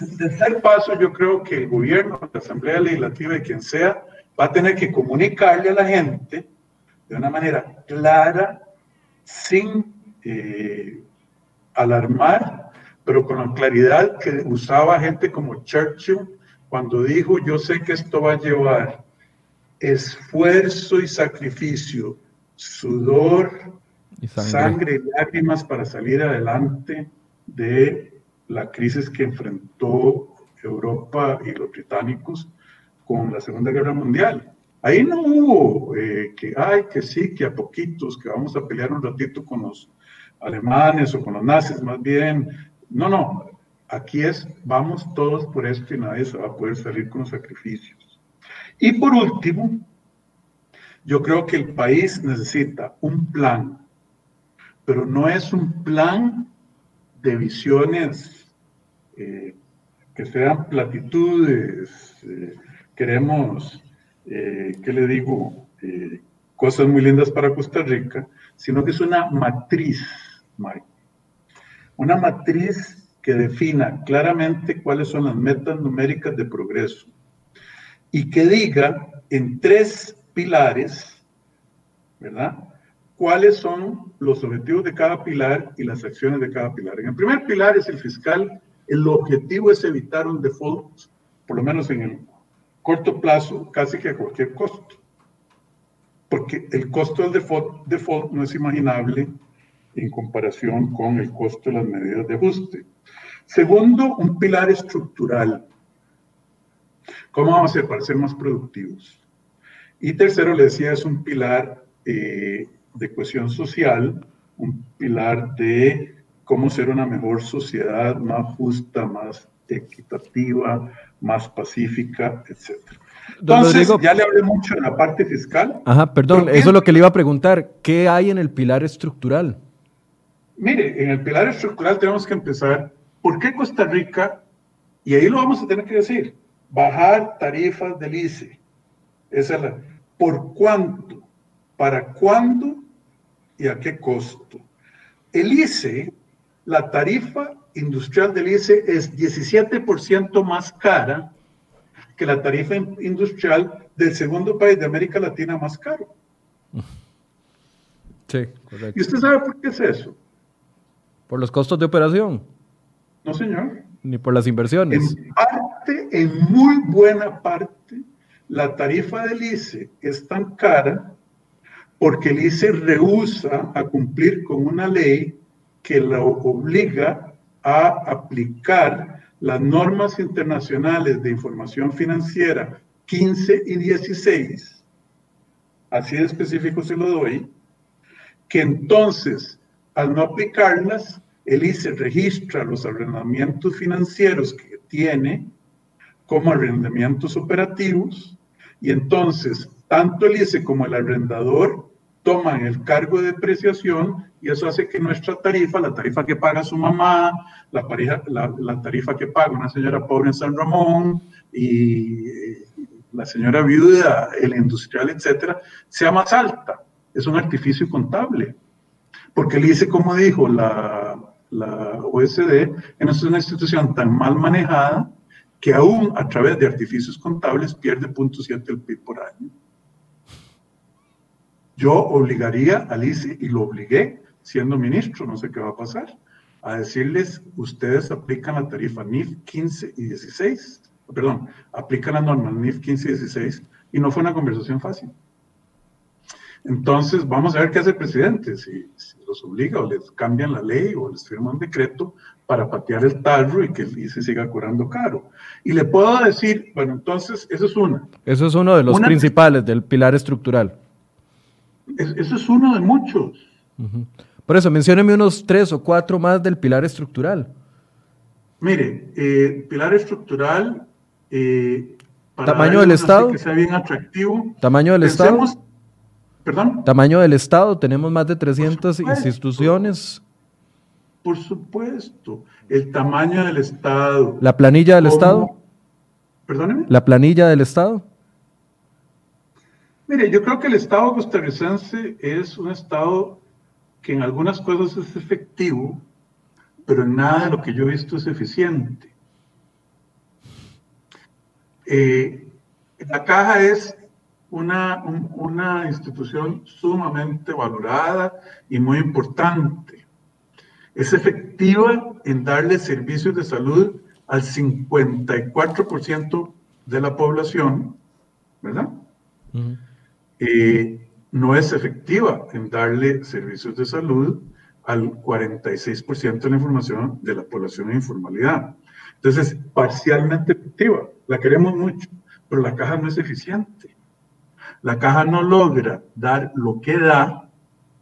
El tercer paso, yo creo que el gobierno, la Asamblea Legislativa y quien sea, va a tener que comunicarle a la gente de una manera clara, sin eh, alarmar, pero con la claridad que usaba gente como Churchill cuando dijo, yo sé que esto va a llevar esfuerzo y sacrificio, sudor, sangre. y lágrimas para salir adelante de la crisis que enfrentó Europa y los británicos con la Segunda Guerra Mundial. Ahí no hubo eh, que, ay, que sí, que a poquitos, que vamos a pelear un ratito con los alemanes o con los nazis, más bien. No, no, aquí es, vamos todos por esto y nadie se va a poder salir con los sacrificios. Y por último, yo creo que el país necesita un plan, pero no es un plan de visiones eh, que sean platitudes. Eh, queremos, eh, ¿qué le digo? cosas muy lindas para Costa Rica, sino que es una matriz, Mike. Una matriz que defina claramente cuáles son las metas numéricas de progreso y que diga en tres pilares, ¿verdad? ¿Cuáles son los objetivos de cada pilar y las acciones de cada pilar? En el primer pilar es el fiscal. El objetivo es evitar un default, por lo menos en el corto plazo, casi que a cualquier costo. Porque el costo del default, default no es imaginable en comparación con el costo de las medidas de ajuste. Segundo, un pilar estructural. ¿Cómo vamos a hacer para ser más productivos? Y tercero, le decía, es un pilar eh, de cohesión social, un pilar de cómo ser una mejor sociedad, más justa, más equitativa, más pacífica, etc. Entonces, ya le hablé mucho de la parte fiscal. Ajá, perdón, eso es lo que le iba a preguntar. ¿Qué hay en el pilar estructural? Mire, en el pilar estructural tenemos que empezar. ¿Por qué Costa Rica? Y ahí lo vamos a tener que decir bajar tarifas del ICE. Esa es la, ¿Por cuánto? ¿Para cuándo? ¿Y a qué costo? El ICE, la tarifa industrial del ICE es 17% más cara que la tarifa industrial del segundo país de América Latina más caro. Sí, correcto. ¿Y usted sabe por qué es eso? ¿Por los costos de operación? No, señor. Ni por las inversiones. En parte, en muy buena parte, la tarifa del ICE es tan cara porque el ICE rehúsa a cumplir con una ley que lo obliga a aplicar las normas internacionales de información financiera 15 y 16, así de específico se lo doy, que entonces al no aplicarlas, el ICE registra los arrendamientos financieros que tiene como arrendamientos operativos y entonces tanto el ICE como el arrendador toman el cargo de depreciación y eso hace que nuestra tarifa, la tarifa que paga su mamá, la, la, tarifa que paga una señora pobre en San Ramón y la señora viuda, el industrial, etcétera, sea más alta. Es un artificio contable. Porque el ICE, como dijo la, la OSD, es una institución tan mal manejada que aún a través de artificios contables pierde 0.7 el PIB por año. Yo obligaría al ICE, y lo obligué siendo ministro, no sé qué va a pasar, a decirles, ustedes aplican la tarifa NIF 15 y 16, perdón, aplican la norma NIF 15 y 16, y no fue una conversación fácil. Entonces, vamos a ver qué hace el presidente, si, los obliga o les cambian la ley o les firman un decreto para patear el tarro y que se siga curando caro. Y le puedo decir, bueno, entonces, eso es una. Eso es uno de los principales del pilar estructural. eso es uno de muchos. Por eso, mencióneme unos tres o cuatro más del pilar estructural. Mire, eh, pilar estructural. Eh, ¿Tamaño del Estado? Que sea bien atractivo. ¿Tamaño del Estado? ¿Perdón? ¿Tamaño del Estado? Tenemos más de 300 instituciones. Por supuesto. El tamaño del Estado. ¿La planilla del Estado? Perdóneme. ¿La planilla del Estado? Mire, yo creo que el Estado costarricense es un Estado que en algunas cosas es efectivo, pero en nada de lo que yo he visto es eficiente. Eh, la caja es una, una institución sumamente valorada y muy importante. Es efectiva en darle servicios de salud al 54% de la población, ¿verdad? no es efectiva en darle servicios de salud al 46% de la información de la población en informalidad. Entonces, parcialmente efectiva, la queremos mucho, pero la caja no es eficiente. La caja no logra dar lo que da,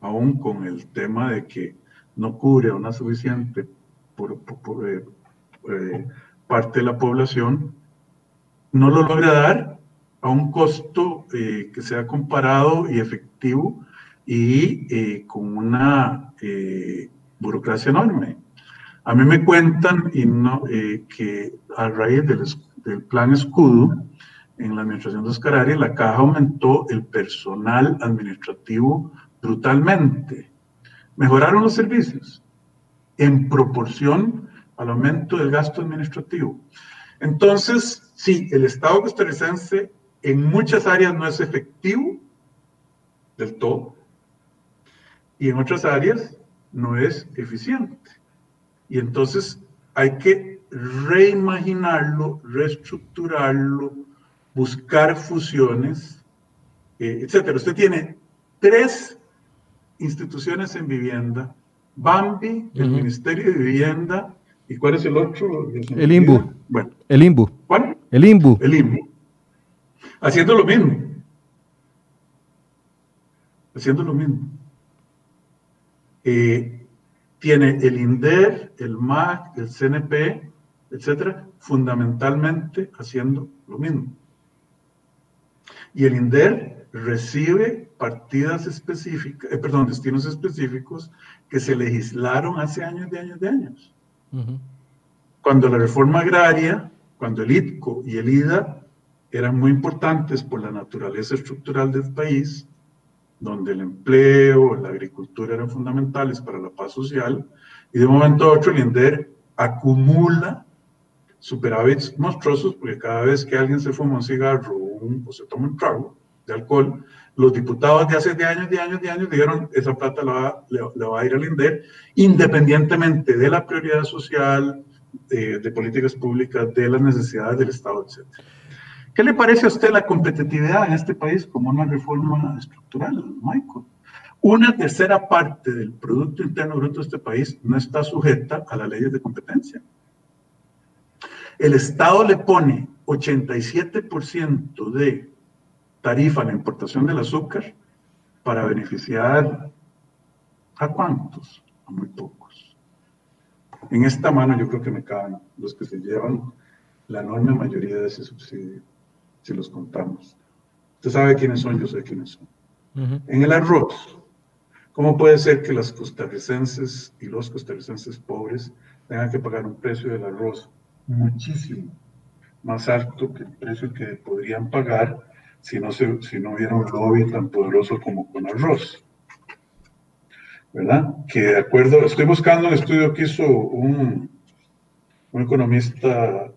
aún con el tema de que no cubre a una suficiente por, eh, eh, parte de la población, no lo logra dar a un costo eh, que sea comparado y efectivo y eh, con una eh, burocracia enorme. A mí me cuentan y no, que a raíz del, del, plan escudo en la administración de Oscar la caja aumentó el personal administrativo brutalmente. Mejoraron los servicios en proporción al aumento del gasto administrativo. Entonces, sí, el Estado costarricense en muchas áreas no es efectivo del todo y en otras áreas no es eficiente. Y entonces hay que reimaginarlo, reestructurarlo, buscar fusiones, eh, etc. Usted tiene tres instituciones en vivienda, Bambi, el Ministerio de Vivienda, ¿y cuál es el otro? El IMBU. Bueno. El IMBU. ¿Cuál? El IMBU. El IMBU haciendo lo mismo. Haciendo lo mismo. Eh, tiene el INDER, el MAC, el CNP, etcétera, fundamentalmente haciendo lo mismo. Y el INDER recibe partidas específicas, eh, perdón, destinos específicos que se legislaron hace años de años de años. Cuando la reforma agraria, cuando el ITCO y el IDA eran muy importantes por la naturaleza estructural del país, donde el empleo, la agricultura eran fundamentales para la paz social, y de un momento a otro el INDER acumula superávits monstruosos, porque cada vez que alguien se fuma un cigarro o, se toma un trago de alcohol, los diputados de hace de años, de años, de años dijeron, esa plata la va, le, va a ir al INDER, independientemente de la prioridad social, de, de políticas públicas, de las necesidades del Estado, etc. ¿Qué le parece a usted la competitividad en este país como una reforma estructural, Michael? Una tercera parte del Producto Interno Bruto de este país no está sujeta a las leyes de competencia. El Estado le pone 87% de tarifa a la importación del azúcar para beneficiar a cuántos? A muy pocos. En esta mano yo creo que me caben los que se llevan la enorme mayoría de ese subsidio si los contamos. Usted sabe quiénes son, yo sé quiénes son. En el arroz, ¿cómo puede ser que las costarricenses y los costarricenses pobres tengan que pagar un precio del arroz muchísimo más alto que el precio que podrían pagar si no, se, si no hubiera un lobby tan poderoso como con arroz? ¿Verdad? Que de acuerdo, estoy buscando un estudio que hizo un, un economista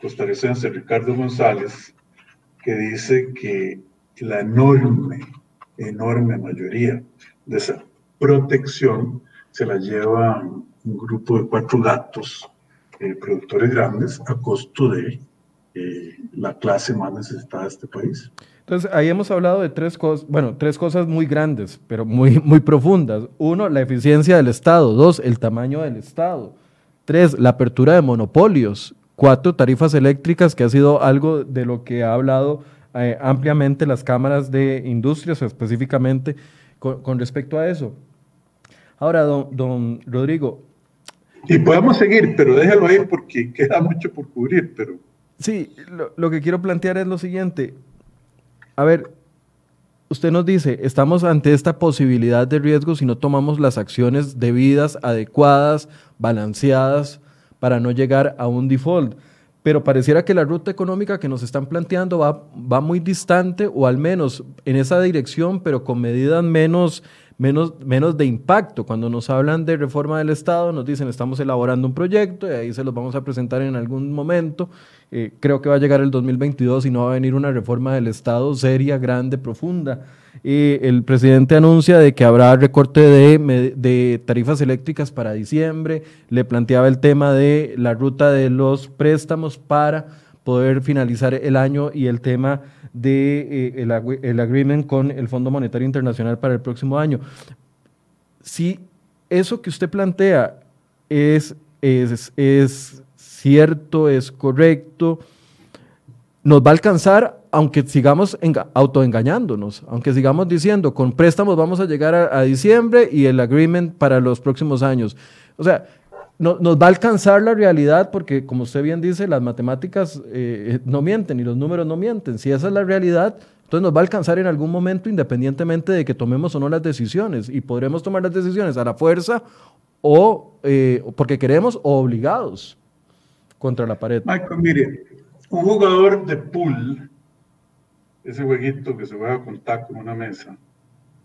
costarricense, Ricardo González, que dice que la enorme, enorme mayoría de esa protección se la lleva un grupo de cuatro gatos, eh, productores grandes, a costo de eh, la clase más necesitada de este país. Entonces, ahí hemos hablado de tres cosas, bueno, tres cosas muy grandes, pero muy, muy profundas. Uno, la eficiencia del Estado. Dos, el tamaño del Estado. Tres, la apertura de monopolios. Cuatro, tarifas eléctricas, que ha sido algo de lo que ha hablado eh, ampliamente las cámaras de industrias, específicamente con, respecto a eso. Ahora, don, don Rodrigo. Y podemos seguir, pero déjalo ahí porque queda mucho por cubrir, pero... Sí, lo que quiero plantear es lo siguiente a ver, usted nos dice, estamos ante esta posibilidad de riesgo si no tomamos las acciones debidas, adecuadas, balanceadas, para no llegar a un default. Pero pareciera que la ruta económica que nos están planteando va, va muy distante o al menos en esa dirección, pero con medidas menos menos, menos de impacto. Cuando nos hablan de reforma del Estado, nos dicen estamos elaborando un proyecto y ahí se los vamos a presentar en algún momento. Eh, creo que va a llegar el 2022 y no va a venir una reforma del Estado seria, grande, profunda. el presidente anuncia de que habrá recorte de, de, tarifas eléctricas para diciembre, le planteaba el tema de la ruta de los préstamos para poder finalizar el año y el tema de, eh, el, agreement con el Fondo Monetario Internacional para el próximo año. Si eso que usted plantea es, es, es cierto, es correcto, nos va a alcanzar aunque sigamos autoengañándonos, aunque sigamos diciendo con préstamos vamos a llegar a, a, diciembre y el agreement para los próximos años. O sea, no, nos va a alcanzar la realidad porque, como usted bien dice, las matemáticas eh, no mienten y los números no mienten. Si esa es la realidad, entonces nos va a alcanzar en algún momento independientemente de que tomemos o no las decisiones. Y podremos tomar las decisiones a la fuerza o eh, porque queremos o obligados contra la pared. Michael, mire, un jugador de pool, ese jueguito que se juega con taco en una mesa,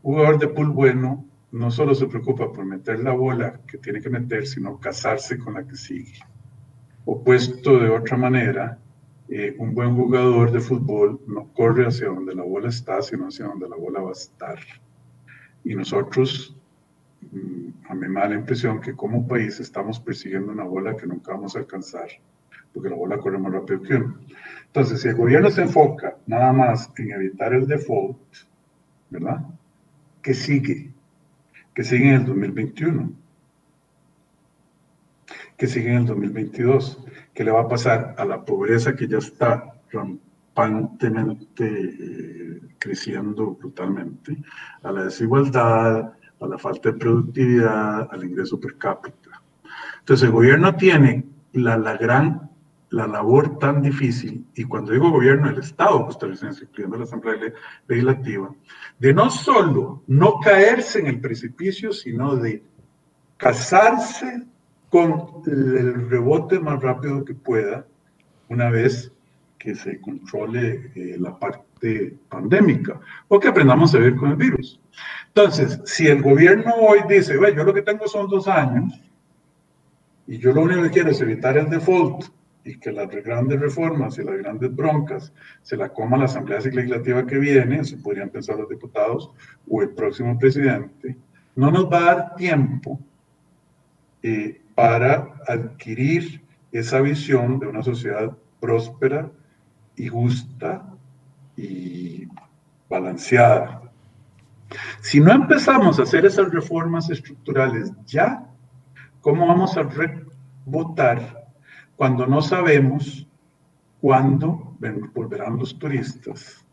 un jugador de pool bueno no solo se preocupa por meter la bola que tiene que meter, sino casarse con la que sigue. O puesto de otra manera, eh, un buen jugador de fútbol no corre hacia donde la bola está, sino hacia donde la bola va a estar. Y nosotros, mm, a mí me da la impresión que como país estamos persiguiendo una bola que nunca vamos a alcanzar, porque la bola corre más rápido que uno. Entonces, si el gobierno se enfoca nada más en evitar el default, ¿verdad? ¿Qué sigue? Que sigue en el 2021, que sigue en el 2022, que le va a pasar a la pobreza que ya está rampantemente eh, creciendo brutalmente, a la desigualdad, a la falta de productividad, al ingreso per cápita. Entonces el gobierno tiene la, la gran la labor tan difícil, y cuando digo gobierno, el Estado costarricense, incluyendo la Asamblea Legislativa, de no solo no caerse en el precipicio, sino de casarse con el rebote más rápido que pueda una vez que se controle eh, la parte pandémica o que aprendamos a vivir con el virus. Entonces, si el gobierno hoy dice, bueno, yo lo que tengo son dos años y yo lo único que quiero es evitar el default y que las grandes reformas y las grandes broncas se la coma la Asamblea Legislativa que viene, se podrían pensar los diputados o el próximo presidente, no nos va a dar tiempo eh, para adquirir esa visión de una sociedad próspera y justa y balanceada. Si no empezamos a hacer esas reformas estructurales ya, ¿cómo vamos a votar cuando no sabemos cuándo volverán los turistas,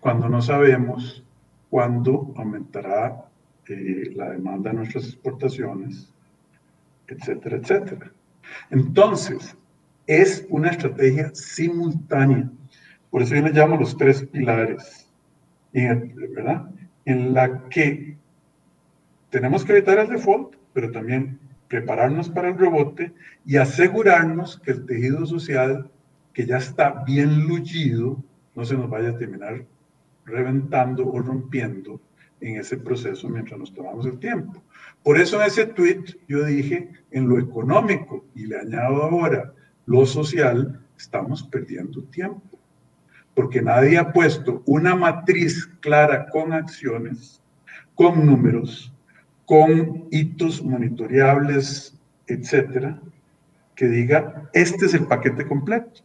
cuando no sabemos cuándo aumentará eh, la demanda de nuestras exportaciones, etcétera, etcétera. Entonces, es una estrategia simultánea. Por eso yo le llamo los tres pilares, ¿verdad? En la que tenemos que evitar el default, pero también prepararnos para el rebote y asegurarnos que el tejido social que ya está bien luchido no se nos vaya a terminar reventando o rompiendo en ese proceso mientras nos tomamos el tiempo. Por eso en ese tweet yo dije, en lo económico, y le añado ahora, lo social, estamos perdiendo tiempo, porque nadie ha puesto una matriz clara con acciones, con números, con hitos monitoreables, etcétera, que diga, este es el paquete completo.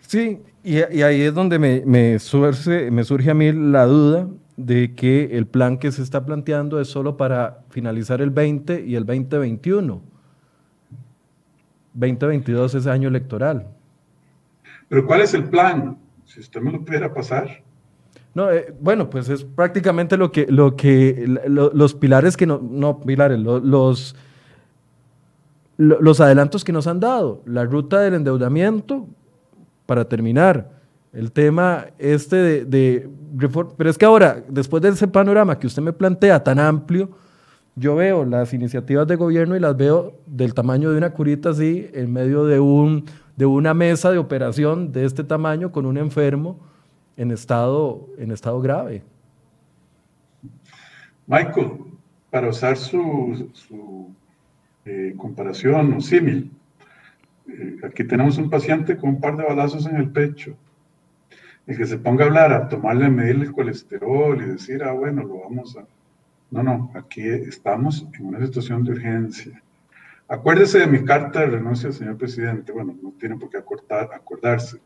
Sí, y, ahí es donde me, me, surge, me surge a mí la duda de que el plan que se está planteando es solo para finalizar el 20 y el 2021. 2022 es año electoral. Pero ¿cuál es el plan? Si usted me lo pudiera pasar. No, eh, bueno, pues es prácticamente lo que, lo que los pilares que no, no pilares, los, los adelantos que nos han dado. La ruta del endeudamiento, para terminar, el tema este de, de pero es que ahora, después de ese panorama que usted me plantea tan amplio, yo veo las iniciativas de gobierno y las veo del tamaño de una curita así, en medio de, un, de una mesa de operación de este tamaño con un enfermo en estado, en estado grave. Michael, para usar su, su eh, comparación o símil, eh, aquí tenemos un paciente con un par de balazos en el pecho. El que se ponga a hablar, a tomarle, a medirle el colesterol y decir, ah, bueno, lo vamos a... No, no, aquí estamos en una situación de urgencia. Acuérdese de mi carta de renuncia, señor presidente. Bueno, no tiene por qué acordarse.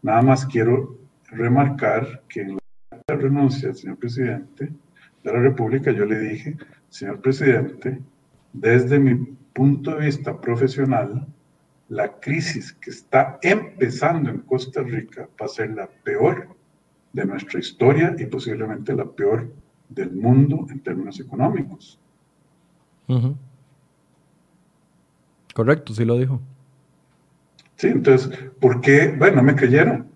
Nada más quiero remarcar que en la renuncia, señor presidente de la República, yo le dije, señor presidente, desde mi punto de vista profesional, la crisis que está empezando en Costa Rica va a ser la peor de nuestra historia y posiblemente la peor del mundo en términos económicos. Correcto, sí lo dijo. Sí, entonces, ¿por qué? Bueno, no me creyeron.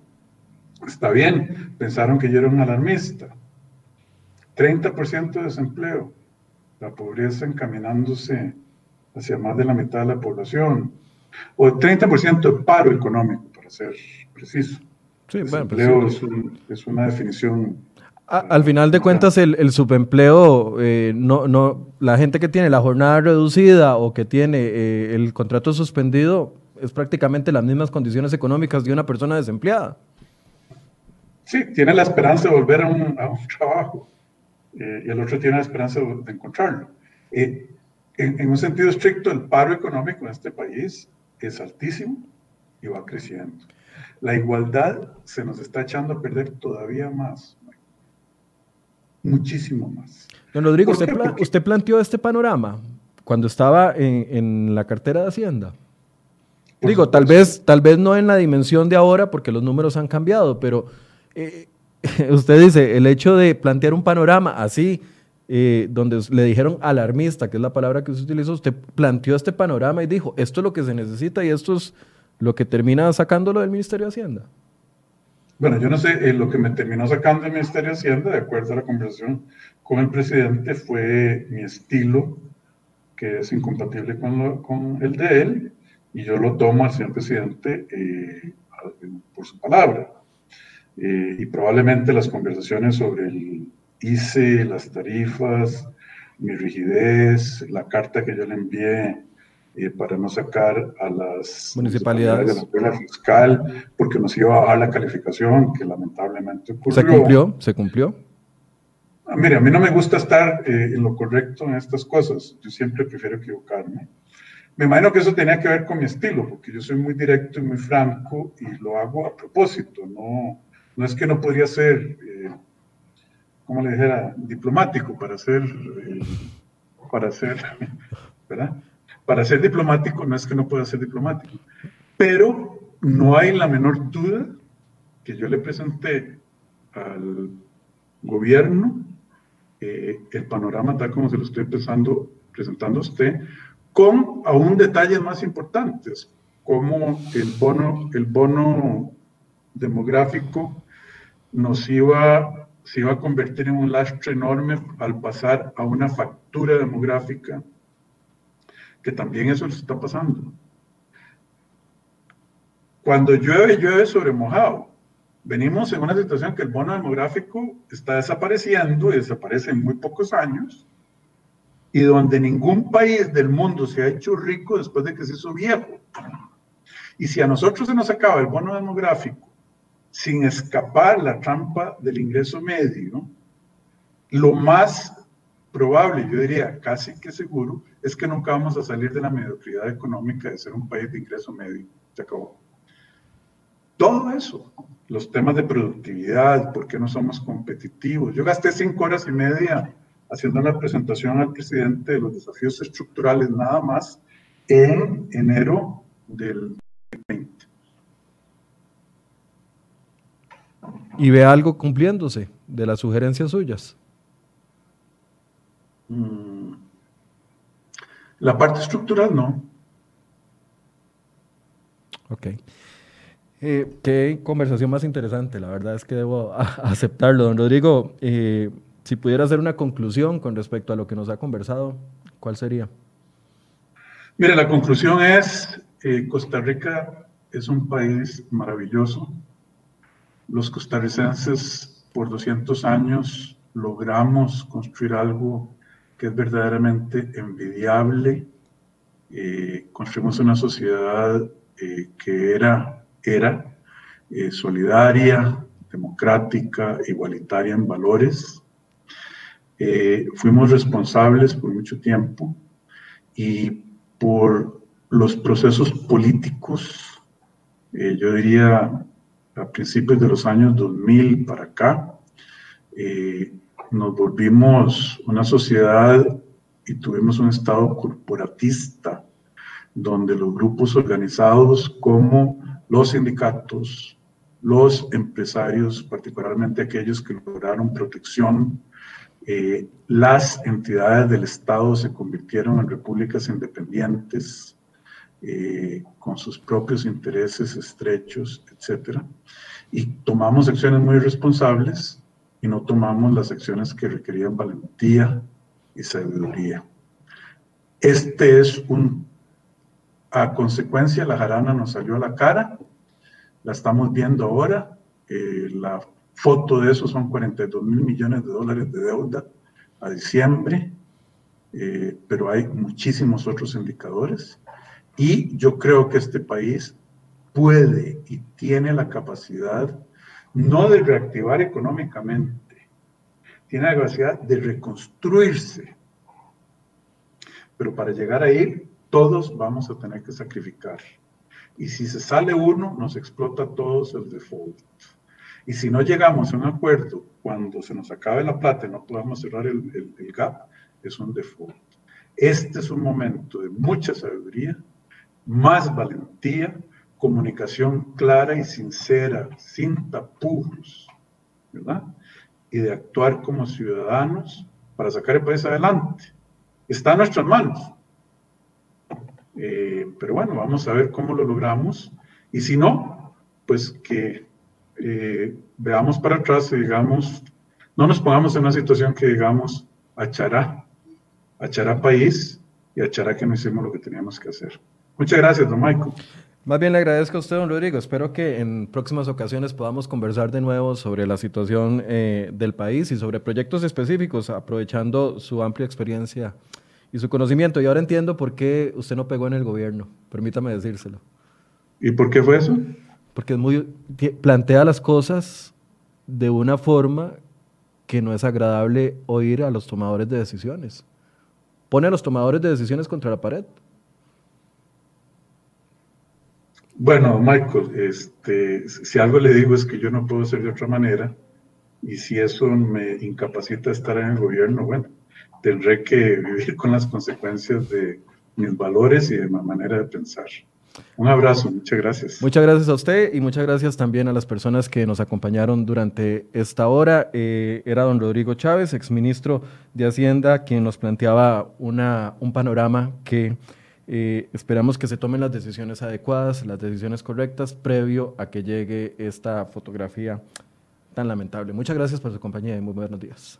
Está bien, pensaron que yo era un alarmista. 30% de desempleo, la pobreza encaminándose hacia más de la mitad de la población, o 30% de paro económico, para ser preciso. Sí, bueno, pues es, una definición al final de cuentas, el, subempleo, eh, no, no, la gente que tiene la jornada reducida o que tiene eh, el contrato suspendido es prácticamente las mismas condiciones económicas de una persona desempleada. Sí, tiene la esperanza de volver a un, trabajo eh, y el otro tiene la esperanza de, encontrarlo. En, en, un sentido estricto, el paro económico en este país es altísimo y va creciendo. La igualdad se nos está echando a perder todavía más muchísimo más. Don Rodrigo, usted, planteó este panorama cuando estaba en, la cartera de Hacienda. Digo, tal vez, tal vez no en la dimensión de ahora, porque los números han cambiado, pero eh, usted dice, el hecho de plantear un panorama así, eh, donde le dijeron alarmista, que es la palabra que usted utilizó, usted planteó este panorama y dijo, esto es lo que se necesita y esto es lo que termina sacándolo del Ministerio de Hacienda. Bueno, yo no sé, eh, lo que me terminó sacando el Ministerio de Hacienda, de acuerdo a la conversación con el presidente, fue mi estilo, que es incompatible con, con el de él, y yo lo tomo al señor presidente eh, por su palabra. Eh, y probablemente las conversaciones sobre el ICE, las tarifas, mi rigidez, la carta que yo le envié eh, para no sacar a las municipalidades de la escuela fiscal, porque nos iba a bajar la calificación, que lamentablemente ocurrió. ¿Se cumplió? ¿Se cumplió? Ah, mire, a mí no me gusta estar eh, en lo correcto en estas cosas. Yo siempre prefiero equivocarme. Me imagino que eso tenía que ver con mi estilo, porque yo soy muy directo y muy franco y lo hago a propósito. No, no es que no podría ser, eh, como le dijera, diplomático para ser, para ser, ¿verdad? para ser diplomático no es que no pueda ser diplomático, pero no hay la menor duda que yo le presenté al gobierno eh, el panorama tal como se lo estoy pensando, presentando a usted, con aún detalles más importantes, como el bono, el bono demográfico nos iba, se iba a convertir en un lastre enorme al pasar a una factura demográfica que también eso se está pasando. Cuando llueve, llueve sobre mojado. Venimos en una situación que el bono demográfico está desapareciendo y desaparece en muy pocos años, y donde ningún país del mundo se ha hecho rico después de que se hizo viejo. Y si a nosotros se nos acaba el bono demográfico sin escapar la trampa del ingreso medio, lo más probable, yo diría casi que seguro, es que nunca vamos a salir de la mediocridad económica de ser un país de ingreso medio. Se acabó. Todo eso, los temas de productividad, por qué no somos competitivos. Yo gasté cinco horas y media haciendo la presentación al presidente de los desafíos estructurales nada más en enero del 2020. ¿Y ve algo cumpliéndose de las sugerencias suyas? Mm. La parte estructural no. Ok. Eh, qué conversación más interesante, la verdad es que debo aceptarlo. Don Rodrigo, eh, si pudiera hacer una conclusión con respecto a lo que nos ha conversado, ¿cuál sería? Mire, la conclusión es, eh, Costa Rica es un país maravilloso. Los costarricenses por 200 años logramos construir algo que es verdaderamente envidiable. construimos una sociedad que era era eh, solidaria, democrática, igualitaria en valores. Eh, fuimos responsables por mucho tiempo y por los procesos políticos, eh, yo diría a principios de los años 2000 para acá, nos volvimos una sociedad y tuvimos un estado corporatista donde los grupos organizados como los sindicatos, los empresarios, particularmente aquellos que lograron protección, eh, las entidades del Estado se convirtieron en repúblicas independientes, eh, con sus propios intereses estrechos, etc. Y tomamos acciones muy responsables y no tomamos las acciones que requerían valentía y sabiduría. Este es un a consecuencia, la jarana nos salió a la cara, la estamos viendo ahora. Eh, la foto de eso son 42 mil millones de dólares de deuda a diciembre, eh, pero hay muchísimos otros indicadores. Y yo creo que este país puede y tiene la capacidad no de reactivar económicamente, tiene la capacidad de reconstruirse. Pero para llegar ahí todos vamos a tener que sacrificar. Y si se sale uno, nos explota a todos el default. Y si no llegamos a un acuerdo cuando se nos acabe la plata y no podamos cerrar el, el gap, es un default. Este es un momento de mucha sabiduría, más valentía, comunicación clara y sincera, sin tapujos, ¿verdad? Y de actuar como ciudadanos para sacar el país adelante. Está en nuestras manos. Eh, pero bueno, vamos a ver cómo lo logramos. Y si no, pues que eh, veamos para atrás y digamos, no nos pongamos en una situación que digamos, achará, achará país y achará que no hicimos lo que teníamos que hacer. Muchas gracias, don Michael. Más bien le agradezco a usted, don Rodrigo. Espero que en próximas ocasiones podamos conversar de nuevo sobre la situación eh, del país y sobre proyectos específicos, aprovechando su amplia experiencia y su conocimiento. Y ahora entiendo por qué usted no pegó en el gobierno. Permítame decírselo. ¿Y por qué fue eso? Porque es muy, plantea las cosas de una forma que no es agradable oír a los tomadores de decisiones. Pone a los tomadores de decisiones contra la pared. Bueno, Michael, este, si algo le digo es que yo no puedo ser de otra manera y si eso me incapacita estar en el gobierno, bueno, tendré que vivir con las consecuencias de mis valores y de mi manera de pensar. Un abrazo, muchas gracias. Muchas gracias a usted y muchas gracias también a las personas que nos acompañaron durante esta hora. Eh, era don Rodrigo Chávez, exministro de Hacienda, quien nos planteaba una, un panorama que eh, esperamos que se tomen las decisiones adecuadas, las decisiones correctas, previo a que llegue esta fotografía tan lamentable. Muchas gracias por su compañía y muy buenos días.